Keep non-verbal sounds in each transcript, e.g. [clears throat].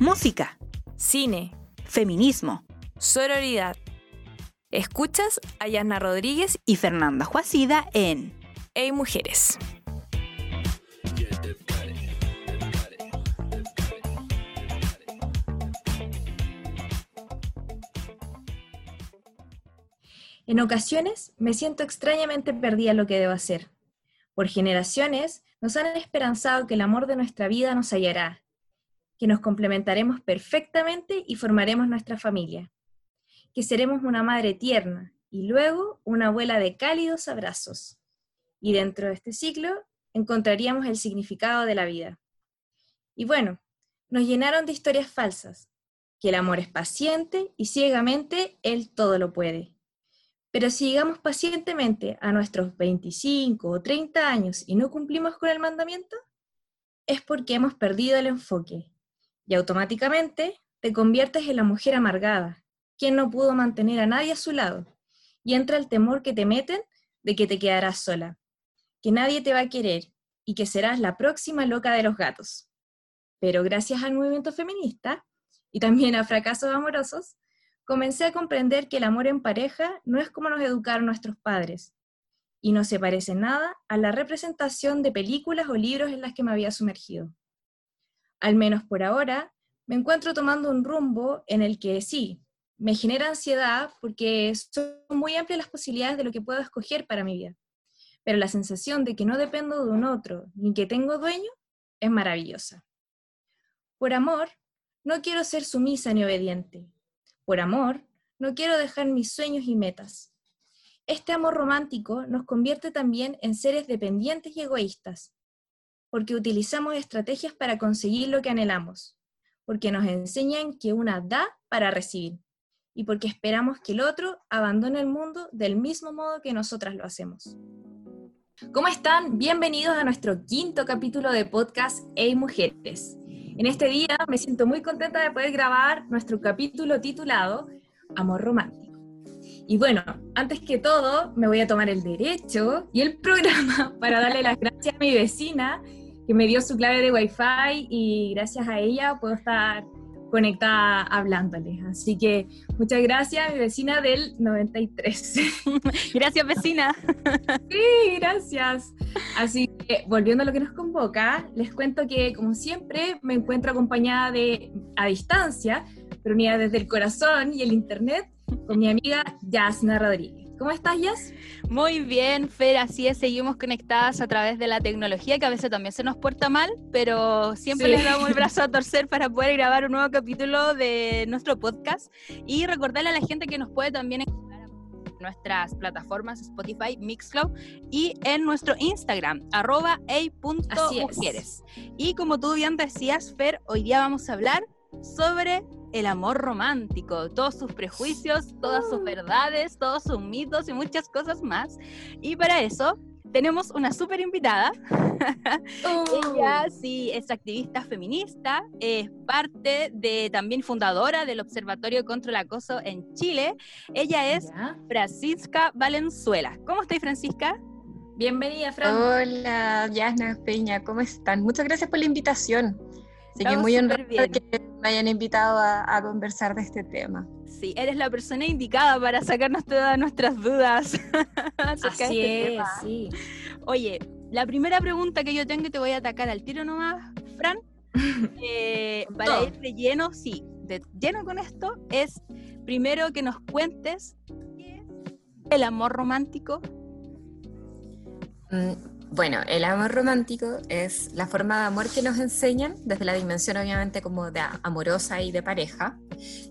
música, cine, feminismo sororidad. Escuchas a Yasna Rodríguez y Fernanda Juacida en Hey Mujeres. En ocasiones me siento extrañamente perdida en lo que debo hacer. Por generaciones nos han esperanzado que el amor de nuestra vida nos hallará, que nos complementaremos perfectamente y formaremos nuestra familia, que seremos una madre tierna y luego una abuela de cálidos abrazos. Y dentro de este ciclo encontraríamos el significado de la vida. Y bueno, nos llenaron de historias falsas, que el amor es paciente y ciegamente Él todo lo puede. Pero si llegamos pacientemente a nuestros 25 o 30 años y no cumplimos con el mandamiento, es porque hemos perdido el enfoque y automáticamente te conviertes en la mujer amargada, quien no pudo mantener a nadie a su lado, y entra el temor que te meten de que te quedarás sola, que nadie te va a querer y que serás la próxima loca de los gatos. Pero gracias al movimiento feminista y también a fracasos amorosos, comencé a comprender que el amor en pareja no es como nos educaron nuestros padres, y no se parece nada a la representación de películas o libros en las que me había sumergido al menos por ahora, me encuentro tomando un rumbo en el que sí, me genera ansiedad porque son muy amplias las posibilidades de lo que puedo escoger para mi vida. Pero la sensación de que no dependo de un otro ni que tengo dueño es maravillosa. Por amor, no quiero ser sumisa ni obediente. Por amor, no quiero dejar mis sueños y metas. Este amor romántico nos convierte también en seres dependientes y egoístas, porque utilizamos estrategias para conseguir lo que anhelamos, porque nos enseñan que una da para recibir y porque esperamos que el otro abandone el mundo del mismo modo que nosotras lo hacemos. ¿Cómo están? Bienvenidos a nuestro quinto capítulo de podcast Hey Mujeres. En este día me siento muy contenta de poder grabar nuestro capítulo titulado Amor Romántico. Y bueno, antes que todo, me voy a tomar el derecho y el programa [laughs] para darle las gracias a mi vecina que me dio su clave de Wi-Fi y gracias a ella puedo estar conectada hablándoles. Así que muchas gracias, mi vecina del 93. [laughs] gracias, vecina. sí, gracias. Así que volviendo a lo que nos convoca, les cuento que como siempre me encuentro acompañada de a distancia, pero unida desde el corazón y el internet con mi amiga Yasna Rodríguez. ¿Cómo estás, Yas? Muy bien, Fer, así es, seguimos conectadas a través de la tecnología, que a veces también se nos porta mal, pero siempre les damos el brazo a torcer para poder grabar un nuevo capítulo de nuestro podcast. Y recordarle a la gente que nos puede también encontrar en nuestras plataformas Spotify, Mixcloud y en nuestro Instagram, arroba a.mujeres. Y como tú bien decías, Fer, hoy día vamos a hablar sobre el amor romántico, todos sus prejuicios, todas sus uh. verdades, todos sus mitos y muchas cosas más. Y para eso tenemos una súper invitada. [laughs] Uh. Ella sí es activista feminista, es parte de también fundadora del Observatorio contra el Acoso en Chile. Ella es Francisca Valenzuela. ¿Cómo estás, Francisca? Bienvenida, Fran. Hola, Yasna Peña, ¿cómo están? Muchas gracias por la invitación. Así que muy honrado que me hayan invitado a, conversar de este tema. Sí, eres la persona indicada para sacarnos todas nuestras dudas. [laughs] Así este es, sí. Oye, la primera pregunta que yo tengo y te voy a atacar al tiro nomás, Fran, [laughs] eh, para ir de lleno, sí, de lleno con esto, es primero que nos cuentes qué es el amor romántico. Bueno, el amor romántico es la forma de amor que nos enseñan, desde la dimensión obviamente como de amorosa y de pareja,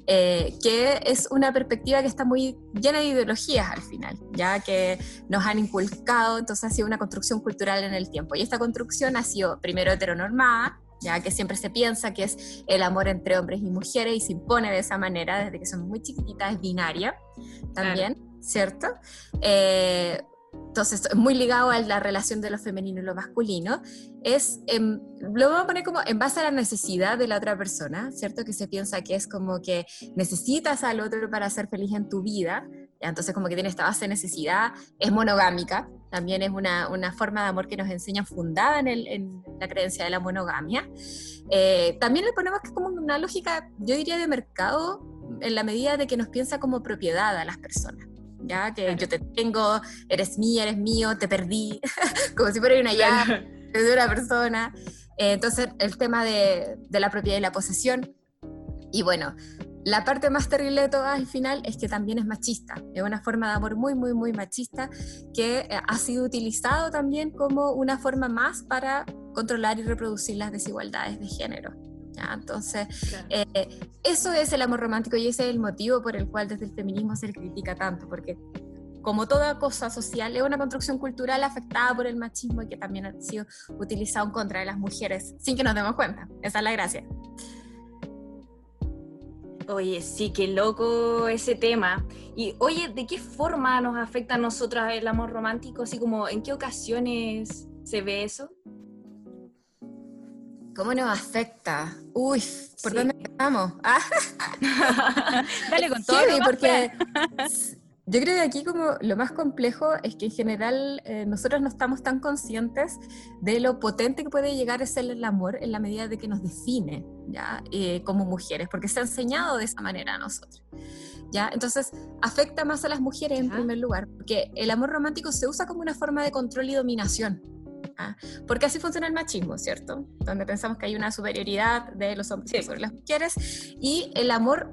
eh, que es una perspectiva que está muy llena de ideologías al final, ya que nos han inculcado, entonces ha sido una construcción cultural en el tiempo. Y esta construcción ha sido primero heteronormada, ya que siempre se piensa que es el amor entre hombres y mujeres y se impone de esa manera desde que son muy chiquititas, es binaria también, ¿cierto? Eh, entonces es muy ligado a la relación de lo femenino y lo masculino, es, em, lo vamos a poner como en base a la necesidad de la otra persona, ¿cierto? Que se piensa que es como que necesitas al otro para ser feliz en tu vida, Entonces como que tiene esta base de necesidad, es monogámica, también es una, una forma de amor que nos enseña fundada en la creencia de la monogamia. Eh, también le ponemos que es como una lógica, yo diría, de mercado, en la medida de que nos piensa como propiedad a las personas. ¿Ya? Que yo te tengo, eres mía, eres mío, te perdí, [laughs] como si fuera una llave de una persona. Eh, entonces, el tema de, de la propiedad y la posesión. Y bueno, la parte más terrible de todas al final es que también es machista, es una forma de amor muy, muy, muy machista que eh, ha sido utilizado también como una forma más para controlar y reproducir las desigualdades de género. ¿Ya? Entonces, eh, eso es el amor romántico y ese es el motivo por el cual desde el feminismo se le critica tanto, porque como toda cosa social, es una construcción cultural afectada por el machismo y que también ha sido utilizado en contra de las mujeres, sin que nos demos cuenta. Esa es la gracia. Oye, sí, qué loco ese tema. Y oye, ¿de qué forma nos afecta a nosotras el amor romántico? Así como, ¿en qué ocasiones se ve eso? ¿Cómo nos afecta? Uy, ¿por dónde empezamos? Ah. [laughs] Dale con todo. porque yo creo que aquí como lo más complejo es que en general eh, nosotros no estamos tan conscientes de lo potente que puede llegar a ser el amor en la medida de que nos define, ¿ya? Eh, como mujeres, porque se ha enseñado de esa manera a nosotros. ¿Ya? Entonces, afecta más a las mujeres en primer lugar, porque el amor romántico se usa como una forma de control y dominación. ¿Ah? Porque así funciona el machismo, ¿cierto? Donde pensamos que hay una superioridad de los hombres sobre las mujeres y el amor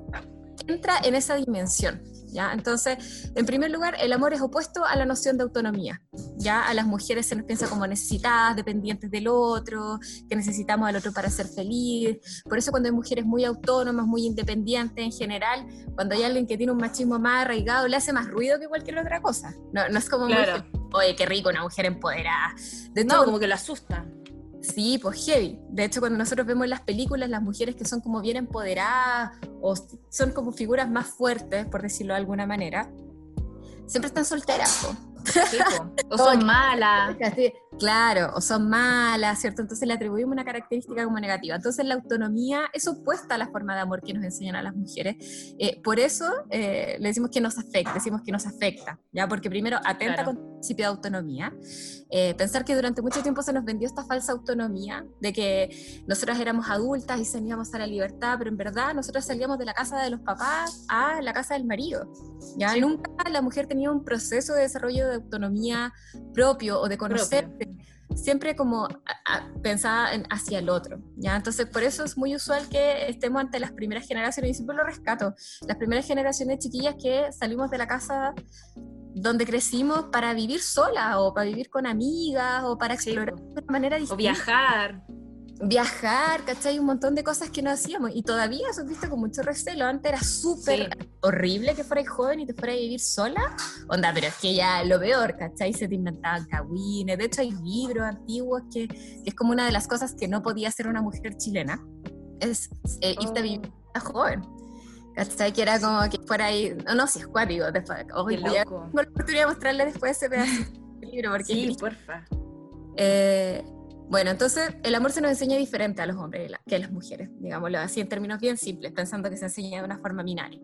entra en esa dimensión. ¿ya? Entonces, en primer lugar, el amor es opuesto a la noción de autonomía. ¿ya? A las mujeres se nos piensa como necesitadas, dependientes del otro, que necesitamos al otro para ser feliz. Por eso cuando hay mujeres muy autónomas, muy independientes en general, cuando hay alguien que tiene un machismo más arraigado, le hace más ruido que cualquier otra cosa. No, no es como, claro. Oye, qué rico, una mujer empoderada. De no, como que lo asusta. Sí, pues heavy. De hecho, cuando nosotros vemos en las películas las mujeres que son como bien empoderadas o son como figuras más fuertes, por decirlo de alguna manera, siempre están solteras. o [laughs] son malas. [laughs] Claro, o son malas, ¿cierto? Entonces le atribuimos una característica como negativa. Entonces la autonomía es opuesta a la forma de amor que nos enseñan a las mujeres. Eh, por eso eh, le decimos que nos afecta, decimos que nos afecta, ¿ya? Porque primero atenta con el principio de autonomía. Eh, pensar que durante mucho tiempo se nos vendió esta falsa autonomía de que nosotras éramos adultas y salíamos a la libertad, pero en verdad nosotros salíamos de la casa de los papás a la casa del marido. ¿ya? Nunca la mujer tenía un proceso de desarrollo de autonomía propio o de conocerse siempre como pensada en, hacia el otro, ¿ya? Entonces, por eso es muy usual que estemos ante las primeras generaciones, y siempre lo rescato, las primeras generaciones chiquillas que salimos de la casa donde crecimos para vivir sola o para vivir con amigas o para explorar de una manera distinta. O viajar viajar, ¿cachai? Un montón de cosas que no hacíamos y todavía eso visto con mucho recelo. Antes era súper horrible que fueras joven y te fueras a vivir sola. Onda, pero es que ya lo peor, ¿cachai? Se te inventaban cagüines. De hecho, hay libros antiguos que, es como una de las cosas que no podía hacer una mujer chilena. Es eh, irte a vivir a joven. ¿Cachai? Que era como que fuera ahí. No, no, si es cuático. Después, oh, Qué loco. la oportunidad de mostrarle después ese pedazo [laughs] de libro. Porque sí, porfa. Eh, bueno, entonces el amor se nos enseña diferente a los hombres que a las mujeres, digámoslo así en términos bien simples, pensando que se enseña de una forma binaria.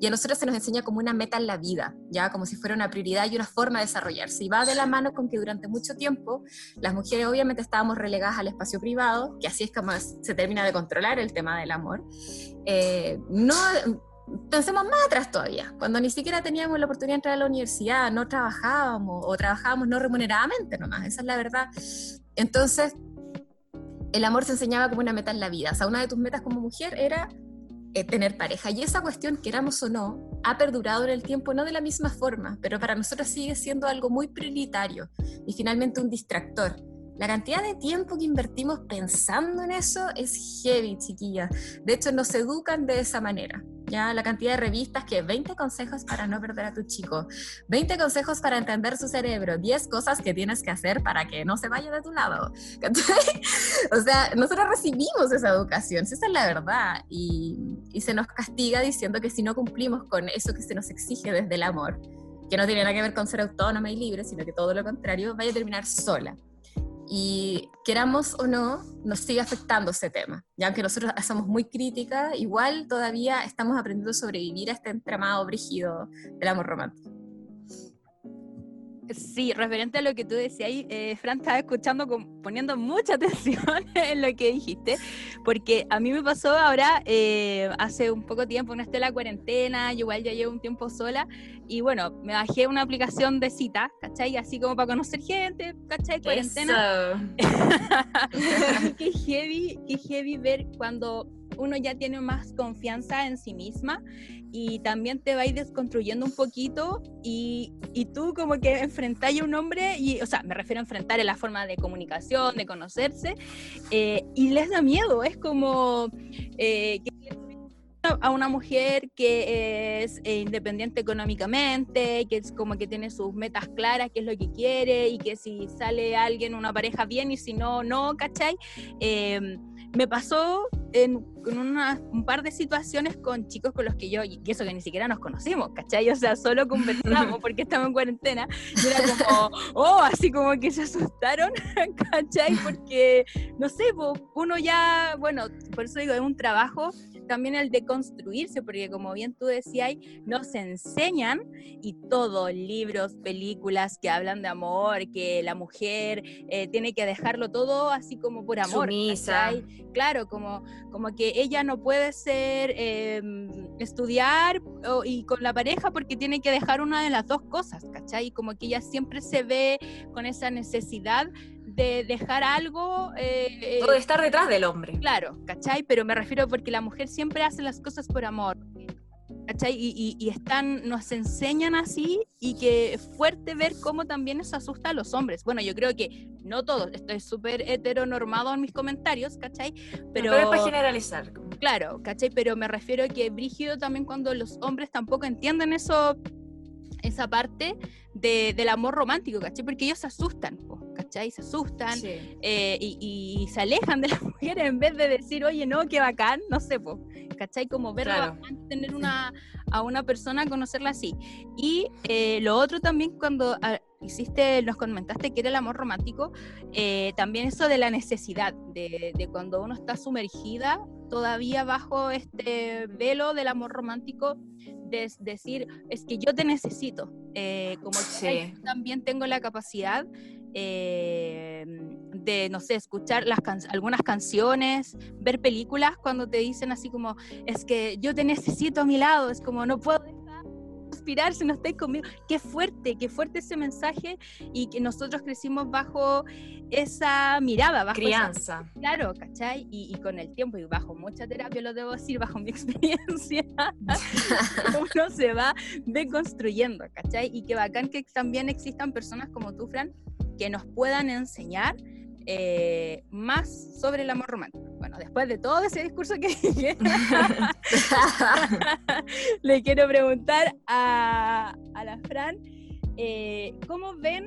Y a nosotros se nos enseña como una meta en la vida, ya como si fuera una prioridad y una forma de desarrollarse. Y va de la mano con que durante mucho tiempo las mujeres obviamente estábamos relegadas al espacio privado, que así es como se termina de controlar el tema del amor. Eh, no pensemos más atrás todavía, cuando ni siquiera teníamos la oportunidad de entrar a la universidad, no trabajábamos o trabajábamos no remuneradamente nomás, esa es la verdad. Entonces, el amor se enseñaba como una meta en la vida. O sea, una de tus metas como mujer era eh, tener pareja. Y esa cuestión, queramos o no, ha perdurado en el tiempo, no de la misma forma, pero para nosotros sigue siendo algo muy prioritario y finalmente un distractor. La cantidad de tiempo que invertimos pensando en eso es heavy, chiquillas. De hecho, nos educan de esa manera. Ya la cantidad de revistas que 20 consejos para no perder a tu chico, 20 consejos para entender su cerebro, 10 cosas que tienes que hacer para que no se vaya de tu lado. [laughs] o sea, nosotros recibimos esa educación, esa es la verdad. Y, y se nos castiga diciendo que si no cumplimos con eso que se nos exige desde el amor, que no tiene nada que ver con ser autónoma y libre, sino que todo lo contrario, vaya a terminar sola. Y queramos o no, nos sigue afectando ese tema. Ya aunque nosotros somos muy críticas, igual todavía estamos aprendiendo a sobrevivir a este entramado brígido del amor romántico. Sí, referente a lo que tú decías, eh, Fran estaba escuchando poniendo mucha [laughs] atención en lo que dijiste, porque a mí me pasó ahora, eh, hace un poco tiempo, no esté la cuarentena, yo igual ya llevo un tiempo sola, y bueno, me bajé una aplicación de cita, ¿cachai? Así como para conocer gente, ¿cachai? Cuarentena. [laughs] qué heavy, qué heavy ver cuando uno ya tiene más confianza en sí misma y también te va a ir desconstruyendo un poquito y, y tú como que enfrentáis a un hombre, y, o sea, me refiero a enfrentar en la forma de comunicación, de conocerse, eh, y les da miedo, es como eh, a una mujer que es eh, independiente económicamente, que es como que tiene sus metas claras, qué es lo que quiere, y que si sale alguien, una pareja bien, y si no, no, ¿cachai? Eh, me pasó en, un par de situaciones con chicos con los que yo, y eso que ni siquiera nos conocimos, ¿cachai? O sea, solo conversamos porque estamos en cuarentena, y era como, oh, así como que se asustaron, [laughs] ¿cachai? Porque, no sé, uno ya, bueno, por eso digo, es un trabajo también el de construirse, porque como bien tú decías, nos enseñan y todo, libros, películas que hablan de amor, que la mujer eh, tiene que dejarlo todo así como por amor. Sumisa. Claro, como, como que ella no puede ser em, estudiar y con la pareja porque tiene que dejar una de las dos cosas, ¿cachai? Como que ella siempre se ve con esa necesidad de dejar algo... Eh, o de estar detrás del hombre. Claro, ¿cachai? Pero me refiero porque la mujer siempre hace las cosas por amor. ¿Cachai? Y, y, están, nos enseñan así y que fuerte ver cómo también eso asusta a los hombres. Bueno, yo creo que no todos, estoy súper heteronormado en mis comentarios, ¿cachai? Pero, pero es para generalizar. Claro, ¿cachai? Pero me refiero a que brígido también cuando los hombres tampoco entienden eso, esa parte de, del amor romántico, ¿cachai? Porque ellos se asustan, ¿cachai? Se asustan eh, y, se alejan de las [laughs] mujeres en vez de decir, oye, no, qué bacán, no sé, po, ¿cachai? Como ver tener una, a una persona, conocerla así. Y eh, lo otro también cuando hiciste, nos comentaste que era el amor romántico, eh, también eso de la necesidad, de, de cuando uno está sumergida todavía bajo este velo del amor romántico, de decir, es que yo te necesito, como que también tengo la capacidad eh, de, no sé, escuchar las algunas canciones, ver películas cuando te dicen así como, es que yo te necesito a mi lado, es como, no puedo respirar si no estáis conmigo. Qué fuerte, qué fuerte ese mensaje y que nosotros crecimos bajo esa mirada, bajo crianza. claro, ¿cachai? Y, con el tiempo y bajo mucha terapia, lo debo decir, bajo mi [laughs] experiencia, [laughs] uno se va deconstruyendo, ¿cachai? Y qué bacán que también existan personas como tú, Fran, que nos puedan enseñar eh, más sobre el amor romántico. Bueno, después de todo ese discurso que dije, [laughs] le quiero preguntar a, a la Fran, eh, ¿cómo ven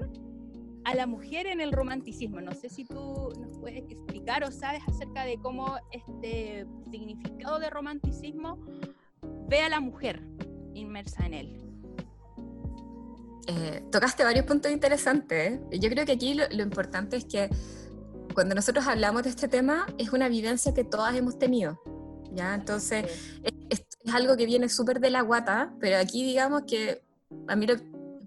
a la mujer en el romanticismo? No sé si tú nos puedes explicar o sabes acerca de cómo este significado de romanticismo ve a la mujer inmersa en él. Eh, tocaste varios puntos interesantes. Yo creo que aquí lo, importante es que cuando nosotros hablamos de este tema es una vivencia que todas hemos tenido. ¿ya? Entonces es, algo que viene súper de la guata, pero aquí digamos que a mí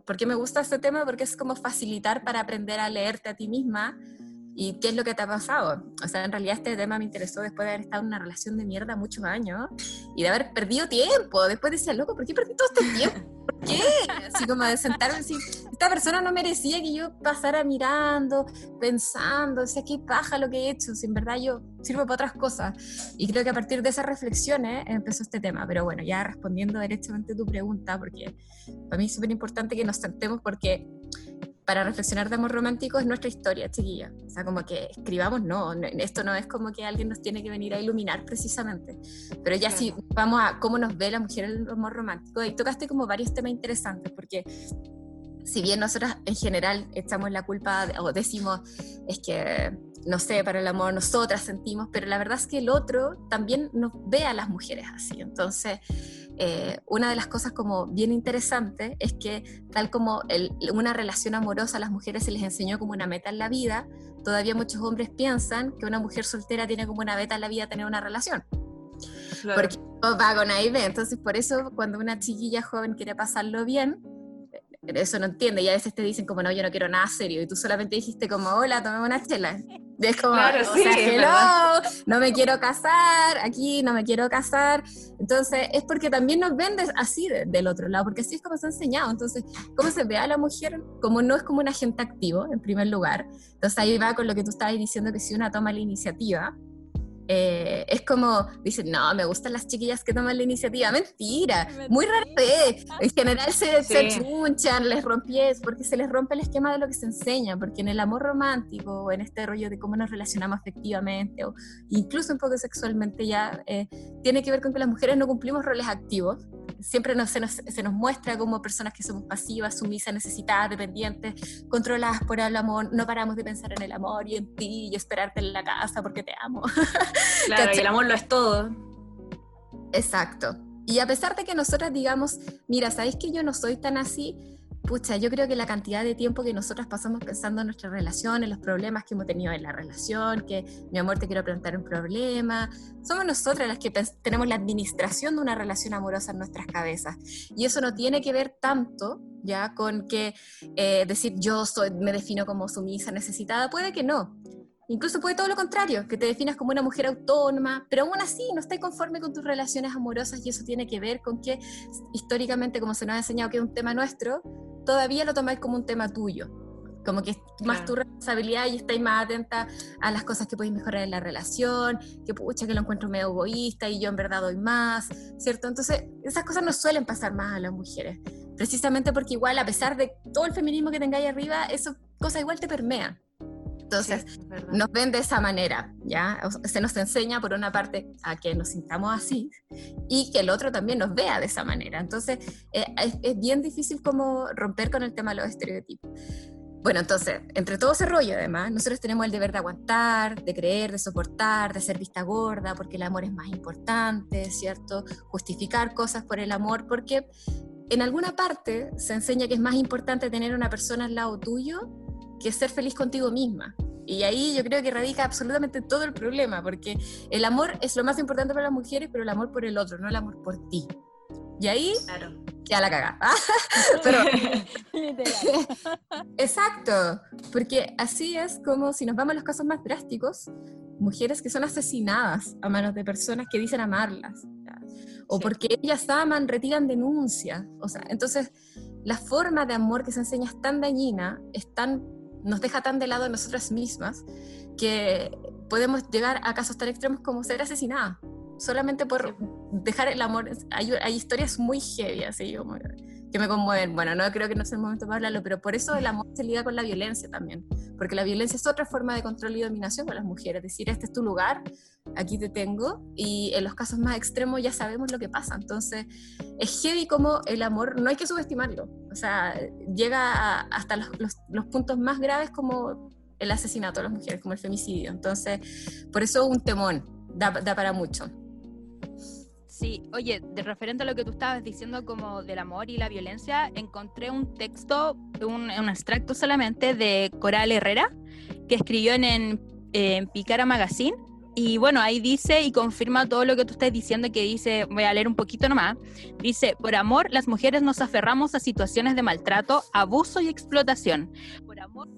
¿por qué me gusta este tema? Porque es como facilitar para aprender a leerte a ti misma y qué es lo que te ha pasado. O sea, en realidad este tema me interesó después de haber estado en una relación de mierda muchos años y de haber perdido tiempo. Después decía, loco, ¿por qué perdí todo este tiempo? [laughs] ¿por qué? Así como de sentarme así, esta persona no merecía que yo pasara mirando, pensando, o sea, qué paja lo que he hecho, si en verdad yo sirvo para otras cosas. Y creo que a partir de esas reflexiones empezó este tema. Pero bueno, ya respondiendo derechamente tu pregunta, porque para mí es súper importante que nos sentemos porque para reflexionar de amor romántico es nuestra historia, chiquilla. O sea, como que escribamos, no, esto no es como que alguien nos tiene que venir a iluminar precisamente. Pero ya si vamos a cómo nos ve la mujer el amor romántico, y tocaste como varios temas interesantes, porque si bien nosotras en general echamos la culpa o decimos es que, no sé, para el amor nosotras sentimos, pero la verdad es que el otro también nos ve a las mujeres así. Entonces, eh, una de las cosas como bien interesante es que tal como una relación amorosa a las mujeres se les enseñó como una meta en la vida, todavía muchos hombres piensan que una mujer soltera tiene como una meta en la vida tener una relación. Porque va con ahí Entonces, por eso, cuando una chiquilla joven quiere pasarlo bien, eso no entiende y a veces te dicen como no, yo no quiero nada serio y tú solamente dijiste como hola, tomemos una chela. Y es como, claro, sí, [laughs] no me quiero casar, aquí no me quiero casar. Entonces es porque también nos vendes así del otro lado, porque así es como se ha enseñado. Entonces, ¿cómo se ve a la mujer? Como no es como un agente activo, en primer lugar. Entonces ahí va con lo que tú estabas diciendo, que si una toma la iniciativa, eh, es como, dicen, no, me gustan las chiquillas que toman la iniciativa. Mentira, muy raro En general se, se chunchan, les rompies, porque se les rompe el esquema de lo que se enseña, porque en el amor romántico, en este rollo de cómo nos relacionamos afectivamente, o incluso un poco sexualmente ya, eh, tiene que ver con que las mujeres no cumplimos roles activos, siempre se, nos, se, nos, muestra como personas que somos pasivas, sumisas, necesitadas, dependientes, controladas por el amor, no paramos de pensar en el amor y en ti y esperarte en la casa porque te amo. [laughs] Claro, y el amor lo es todo. Exacto. Y a pesar de que nosotras digamos, mira, ¿sabéis que yo no soy tan así? pucha, yo creo que la cantidad de tiempo que nosotras pasamos pensando en nuestra relación, en los problemas que hemos tenido en la relación, que mi amor te quiero preguntar un problema, somos nosotras las que tenemos la administración de una relación amorosa en nuestras cabezas. Y eso no tiene que ver tanto ya con que eh, decir yo soy, me defino como sumisa, necesitada, puede que no. Incluso puede todo lo contrario, que te definas como una mujer autónoma, pero aún así no estás conforme con tus relaciones amorosas y eso tiene que ver con que históricamente, como se nos ha enseñado que es un tema nuestro, todavía lo tomáis como un tema tuyo. Como que es más tu responsabilidad y estáis más atenta a las cosas que podéis mejorar en la relación, que pucha, que lo encuentro medio egoísta y yo en verdad doy más, ¿cierto? Entonces, esas cosas no suelen pasar más a las mujeres, precisamente porque igual, a pesar de todo el feminismo que tengáis arriba, esas cosas igual te permean. Entonces, nos ven de esa manera, ¿ya? Se nos enseña, por una parte, a que nos sintamos así y que el otro también nos vea de esa manera. Entonces, eh, es, bien difícil como romper con el tema de los estereotipos. Bueno, entonces, entre todo ese rollo, además, nosotros tenemos el deber de aguantar, de creer, de soportar, de ser vista gorda, porque el amor es más importante, ¿cierto? Justificar cosas por el amor, porque en alguna parte se enseña que es más importante tener una persona al lado tuyo que ser feliz contigo misma. Y ahí yo creo que radica absolutamente todo el problema, porque el amor es lo más importante para las mujeres, pero el amor por el otro, no el amor por ti. Y ahí claro. ya la caga. [laughs] pero, [laughs] exacto, porque así es como si nos vamos a los casos más drásticos, mujeres que son asesinadas a manos de personas que dicen amarlas, o porque ellas aman, retiran denuncias. O sea, entonces la forma de amor que se enseña es tan dañina, es tan nos deja tan de lado de nosotras mismas que podemos llegar a casos tan extremos como ser asesinada, solamente por dejar el amor. Hay, hay historias muy heavy, así como que me conmueven. Bueno, no creo que no sea el momento para hablarlo, pero por eso el amor se liga con la violencia también, porque la violencia es otra forma de control y dominación con las mujeres, es decir, este es tu lugar, aquí te tengo, y en los casos más extremos ya sabemos lo que pasa, entonces es heavy como el amor, no hay que subestimarlo, o sea, llega hasta los, los, puntos más graves como el asesinato de las mujeres, como el femicidio, entonces por eso un temón, da, da para mucho. Sí, oye, de referente a lo que tú estabas diciendo como del amor y la violencia, encontré un texto, un, un extracto solamente de Coral Herrera, que escribió en, en, Picara Magazine. Y bueno, ahí dice y confirma todo lo que tú estás diciendo, que dice, voy a leer un poquito nomás, dice, por amor las mujeres nos aferramos a situaciones de maltrato, abuso y explotación. Por amor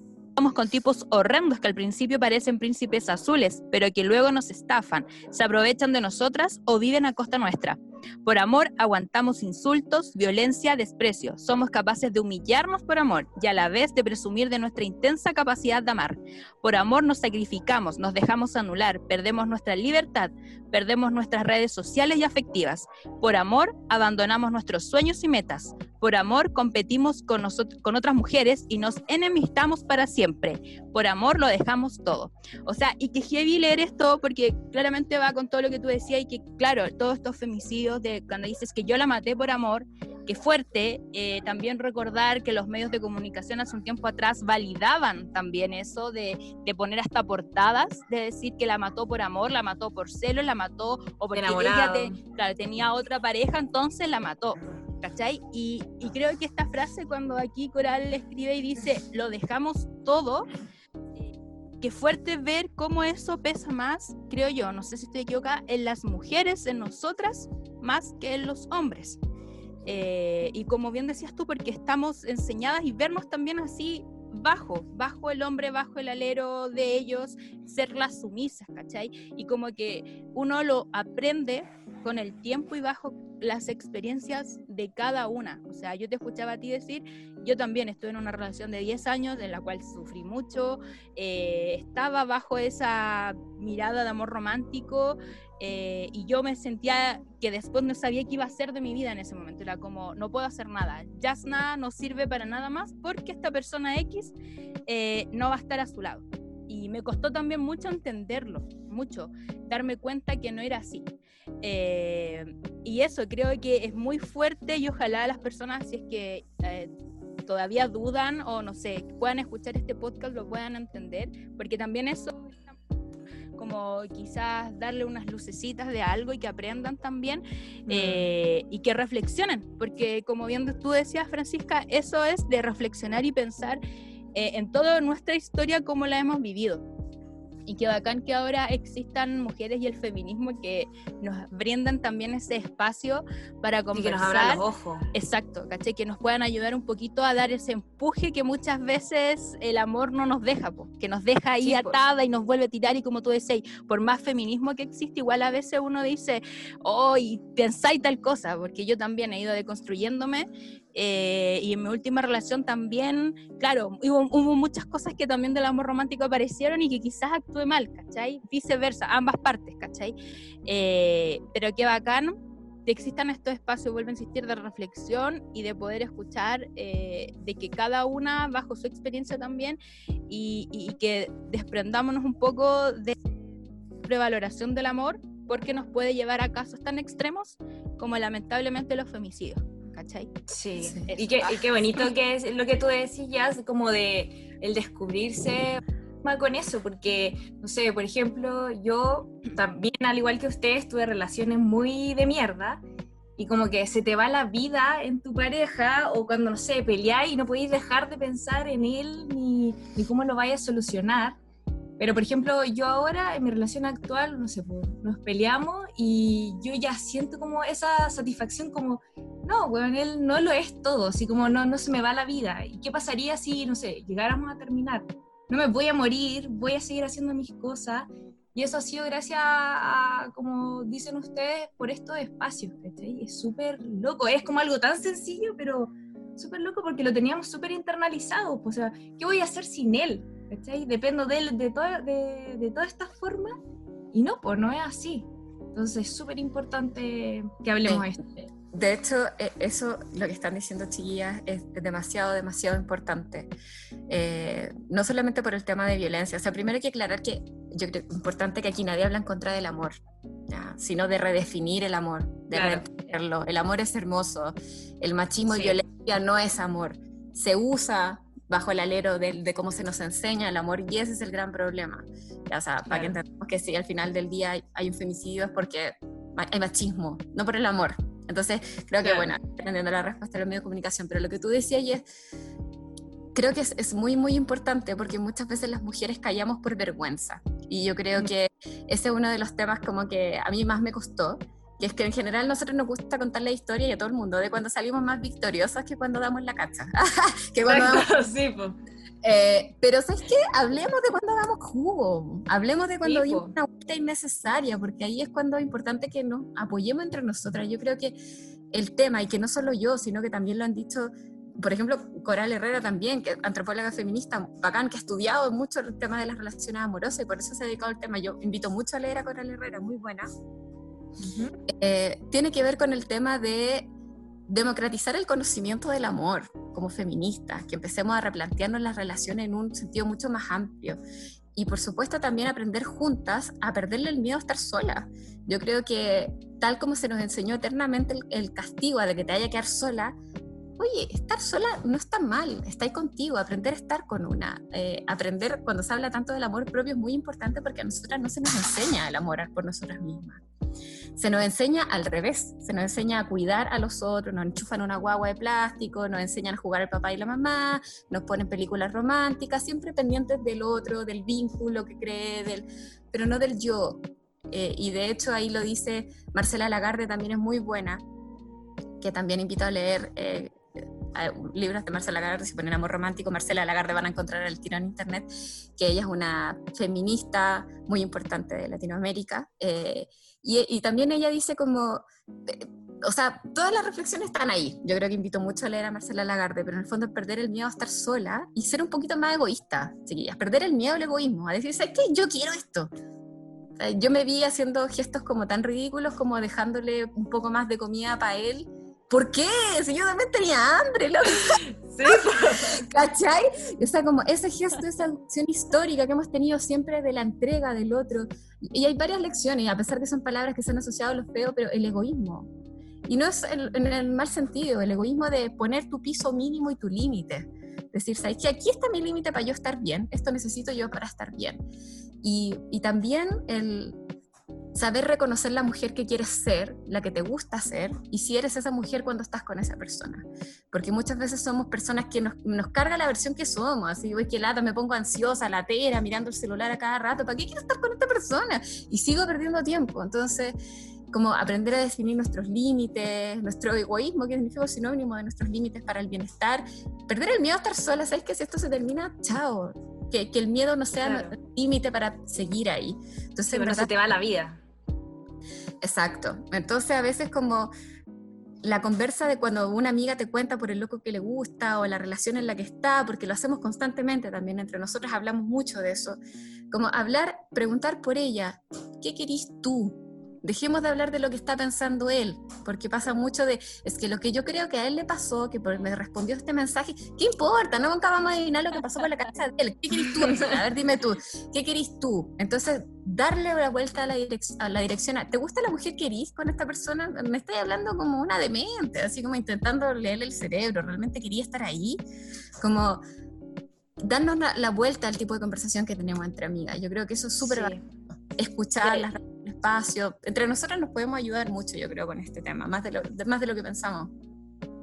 con tipos horrendos que al principio parecen príncipes azules, pero que luego nos estafan, se aprovechan de nosotras o viven a costa nuestra. Por amor aguantamos insultos, violencia, desprecio. Somos capaces de humillarnos por amor y a la vez de presumir de nuestra intensa capacidad de amar. Por amor nos sacrificamos, nos dejamos anular, perdemos nuestra libertad, perdemos nuestras redes sociales y afectivas. Por amor abandonamos nuestros sueños y metas. Por amor competimos con, otras mujeres y nos enemistamos para siempre. Por amor lo dejamos todo. O sea, y que heavy leer esto porque claramente va con todo lo que tú decías y que, claro, todos estos femicidios de cuando dices que yo la maté por amor, qué fuerte. Eh, también recordar que los medios de comunicación hace un tiempo atrás validaban también eso de, de, poner hasta portadas, de decir que la mató por amor, la mató por celo, la mató o porque ella claro, tenía otra pareja, entonces la mató. ¿Cachai? Y, y creo que esta frase cuando aquí Coral escribe y dice, lo dejamos todo, qué fuerte ver cómo eso pesa más, creo yo, no sé si estoy equivocada, en las mujeres, en nosotras, más que en los hombres. Eh, y como bien decías tú, porque estamos enseñadas y vernos también así bajo, bajo el hombre, bajo el alero de ellos, ser las sumisas, ¿cachai? Y como que uno lo aprende con el tiempo y bajo las experiencias de cada una. O sea, yo te escuchaba a ti decir, yo también estuve en una relación de 10 años en la cual sufrí mucho, eh, estaba bajo esa mirada de amor romántico eh, y yo me sentía que después no sabía qué iba a hacer de mi vida en ese momento. Era como, no puedo hacer nada, nada no sirve para nada más porque esta persona X eh, no va a estar a su lado. Y me costó también mucho entenderlo, mucho, darme cuenta que no era así. Eh, y eso creo que es muy fuerte y ojalá las personas, si es que eh, todavía dudan o no sé, puedan escuchar este podcast, lo puedan entender, porque también eso como quizás darle unas lucecitas de algo y que aprendan también mm. eh, y que reflexionen, porque como bien tú decías, Francisca, eso es de reflexionar y pensar en toda nuestra historia como la hemos vivido y qué bacán que ahora existan mujeres y el feminismo que nos brindan también ese espacio para conversar. Y que nos abran los ojos. Exacto, ¿caché? Que nos puedan ayudar un poquito a dar ese empuje que muchas veces el amor no nos deja, que nos deja ahí atada y nos vuelve a tirar y como tú decís, por más feminismo que existe, igual a veces uno dice, oh, y pensáis tal cosa, porque yo también he ido deconstruyéndome eh, y en mi última relación también, claro, hubo, muchas cosas que también del amor romántico aparecieron y que quizás actué mal, ¿cachai? Viceversa, ambas partes, ¿cachai? Eh, pero qué bacán que existan estos espacios, vuelvo a insistir, de reflexión y de poder escuchar, eh, de que cada una bajo su experiencia también y, y que desprendámonos un poco de prevaloración del amor porque nos puede llevar a casos tan extremos como lamentablemente los femicidios. ¿Cachai? Sí, y, qué, y, qué, bonito que es lo que tú decías, como de el descubrirse con eso, porque, no sé, por ejemplo, yo también, al igual que ustedes, tuve relaciones muy de mierda, y como que se te va la vida en tu pareja, o cuando, no sé, peleáis y no podéis dejar de pensar en él ni, ni cómo lo vayas a solucionar. Pero, por ejemplo, yo ahora en mi relación actual, no sé, pues, nos peleamos y yo ya siento como esa satisfacción como, no, bueno, él no lo es todo, así como no, no se me va la vida. ¿Y qué pasaría si, no sé, llegáramos a terminar? No me voy a morir, voy a seguir haciendo mis cosas. Y eso ha sido gracias a, como dicen ustedes, por estos espacios, ¿cachai? Es súper loco, es como algo tan sencillo, pero súper loco porque lo teníamos súper internalizado. Pues, o sea, ¿qué voy a hacer sin él? Dependo de él de, toda, de, de todas estas formas y no, pues no es así. Entonces es súper importante que hablemos de esto. De hecho, e, eso, lo que están diciendo chiquillas, es demasiado, demasiado importante. Eh, no solamente por el tema de violencia. O sea, primero hay que aclarar que yo creo que es importante que aquí nadie habla en contra del amor, sino de redefinir el amor, de claro. El amor es hermoso. El machismo y violencia no es amor. Se usa bajo el alero de, cómo se nos enseña el amor y ese es el gran problema. Ya, o sea, para que entendamos que si al final del día hay, un femicidio es porque hay machismo, no por el amor. Entonces, creo que, bueno, entendiendo la respuesta de los medios de comunicación, pero lo que tú decías y es, creo que es, es, muy, muy importante porque muchas veces las mujeres callamos por vergüenza. Y yo creo mm. que ese es uno de los temas como que a mí más me costó, y es que en general nosotros nos gusta contar la historia y a todo el mundo de cuando salimos más victoriosas que cuando damos la cacha. [laughs] que cuando sí, eh, pero ¿sabes qué? Hablemos de cuando damos jugo, hablemos de cuando dimos una vuelta innecesaria, porque ahí es cuando es importante que nos apoyemos entre nosotras. Yo creo que el tema, y que no solo yo, sino que también lo han dicho, por ejemplo, Coral Herrera también, que antropóloga feminista, bacán, que ha estudiado mucho el tema de las relaciones amorosas y por eso se ha dedicado al tema. Yo invito mucho a leer a Coral Herrera, muy buena. Eh, tiene que ver con el tema de democratizar el conocimiento del amor como feministas, que empecemos a replantearnos las relaciones en un sentido mucho más amplio. Y por supuesto también aprender juntas a perderle el miedo a estar sola. Yo creo que tal como se nos enseñó eternamente el, castigo de que te haya que quedar sola, oye, estar sola no está mal, está contigo, aprender a estar con una, eh, aprender cuando se habla tanto del amor propio es muy importante porque a nosotras no se nos enseña el amor por nosotras mismas. Se nos enseña al revés, se nos enseña a cuidar a los otros, nos enchufan una guagua de plástico, nos enseñan a jugar el papá y la mamá, nos ponen películas románticas, siempre pendientes del otro, del vínculo que cree, del, pero no del yo. Eh, y de hecho ahí lo dice Marcela Lagarde, también es muy buena, que también invito a leer eh, libros de Marcela Lagarde, si ponen amor romántico, Marcela Lagarde van a encontrar el tiro en internet, que ella es una feminista muy importante de Latinoamérica. Eh, y, también ella dice como, eh, o sea, todas las reflexiones están ahí. Yo creo que invito mucho a leer a Marcela Lagarde, pero en el fondo es perder el miedo a estar sola y ser un poquito más egoísta, chiquillas. Perder el miedo al egoísmo, a decir, ¿sabes qué? Yo quiero esto. yo me vi haciendo gestos como tan ridículos como dejándole un poco más de comida para él ¿por qué? Si yo también tenía hambre, loco. Sí. [laughs] ¿Cachai? O sea, como ese gesto, esa acción histórica que hemos tenido siempre de la entrega del otro. Y hay varias lecciones, a pesar de que son palabras que se han asociado a los feos, pero el egoísmo. Y no es en el mal sentido, el egoísmo de poner tu piso mínimo y tu límite. Decir, ¿sabes que Aquí está mi límite para yo estar bien, esto necesito yo para estar bien. Y, y también el, saber reconocer la mujer que quieres ser, la que te gusta ser, y si eres esa mujer cuando estás con esa persona. Porque muchas veces somos personas que nos, nos carga la versión que somos, así, voy que lata, me pongo ansiosa, latera, mirando el celular a cada rato, ¿para qué quiero estar con esta persona? Y sigo perdiendo tiempo. Entonces, como aprender a definir nuestros límites, nuestro egoísmo, que significa sinónimo de nuestros límites para el bienestar, perder el miedo a estar sola, ¿sabes que si esto se termina, chao? Que, que el miedo no sea límite para seguir ahí. Entonces, pero se te va la vida. Exacto. Entonces a veces como la conversa de cuando una amiga te cuenta por el loco que le gusta o la relación en la que está, porque lo hacemos constantemente también entre nosotros, hablamos mucho de eso, como hablar, preguntar por ella, ¿qué querís tú? Dejemos de hablar de lo que está pensando él, porque pasa mucho de, es que lo que yo creo que a él le pasó, que me respondió este mensaje, ¿qué importa? No nunca vamos a adivinar lo que pasó por la cabeza de él. ¿Qué querís tú? A ver, dime tú, ¿qué querís tú? Entonces, darle la vuelta a la, a la dirección. ¿Te gusta la mujer que eres con esta persona? Me estoy hablando como una demente, así como intentando leerle el cerebro. ¿Realmente quería estar ahí? Como darnos la, vuelta al tipo de conversación que tenemos entre amigas. Yo creo que eso es súper sí. Escuchar las espacio. Entre nosotros nos podemos ayudar mucho, yo creo, con este tema, más de lo, más de lo que pensamos.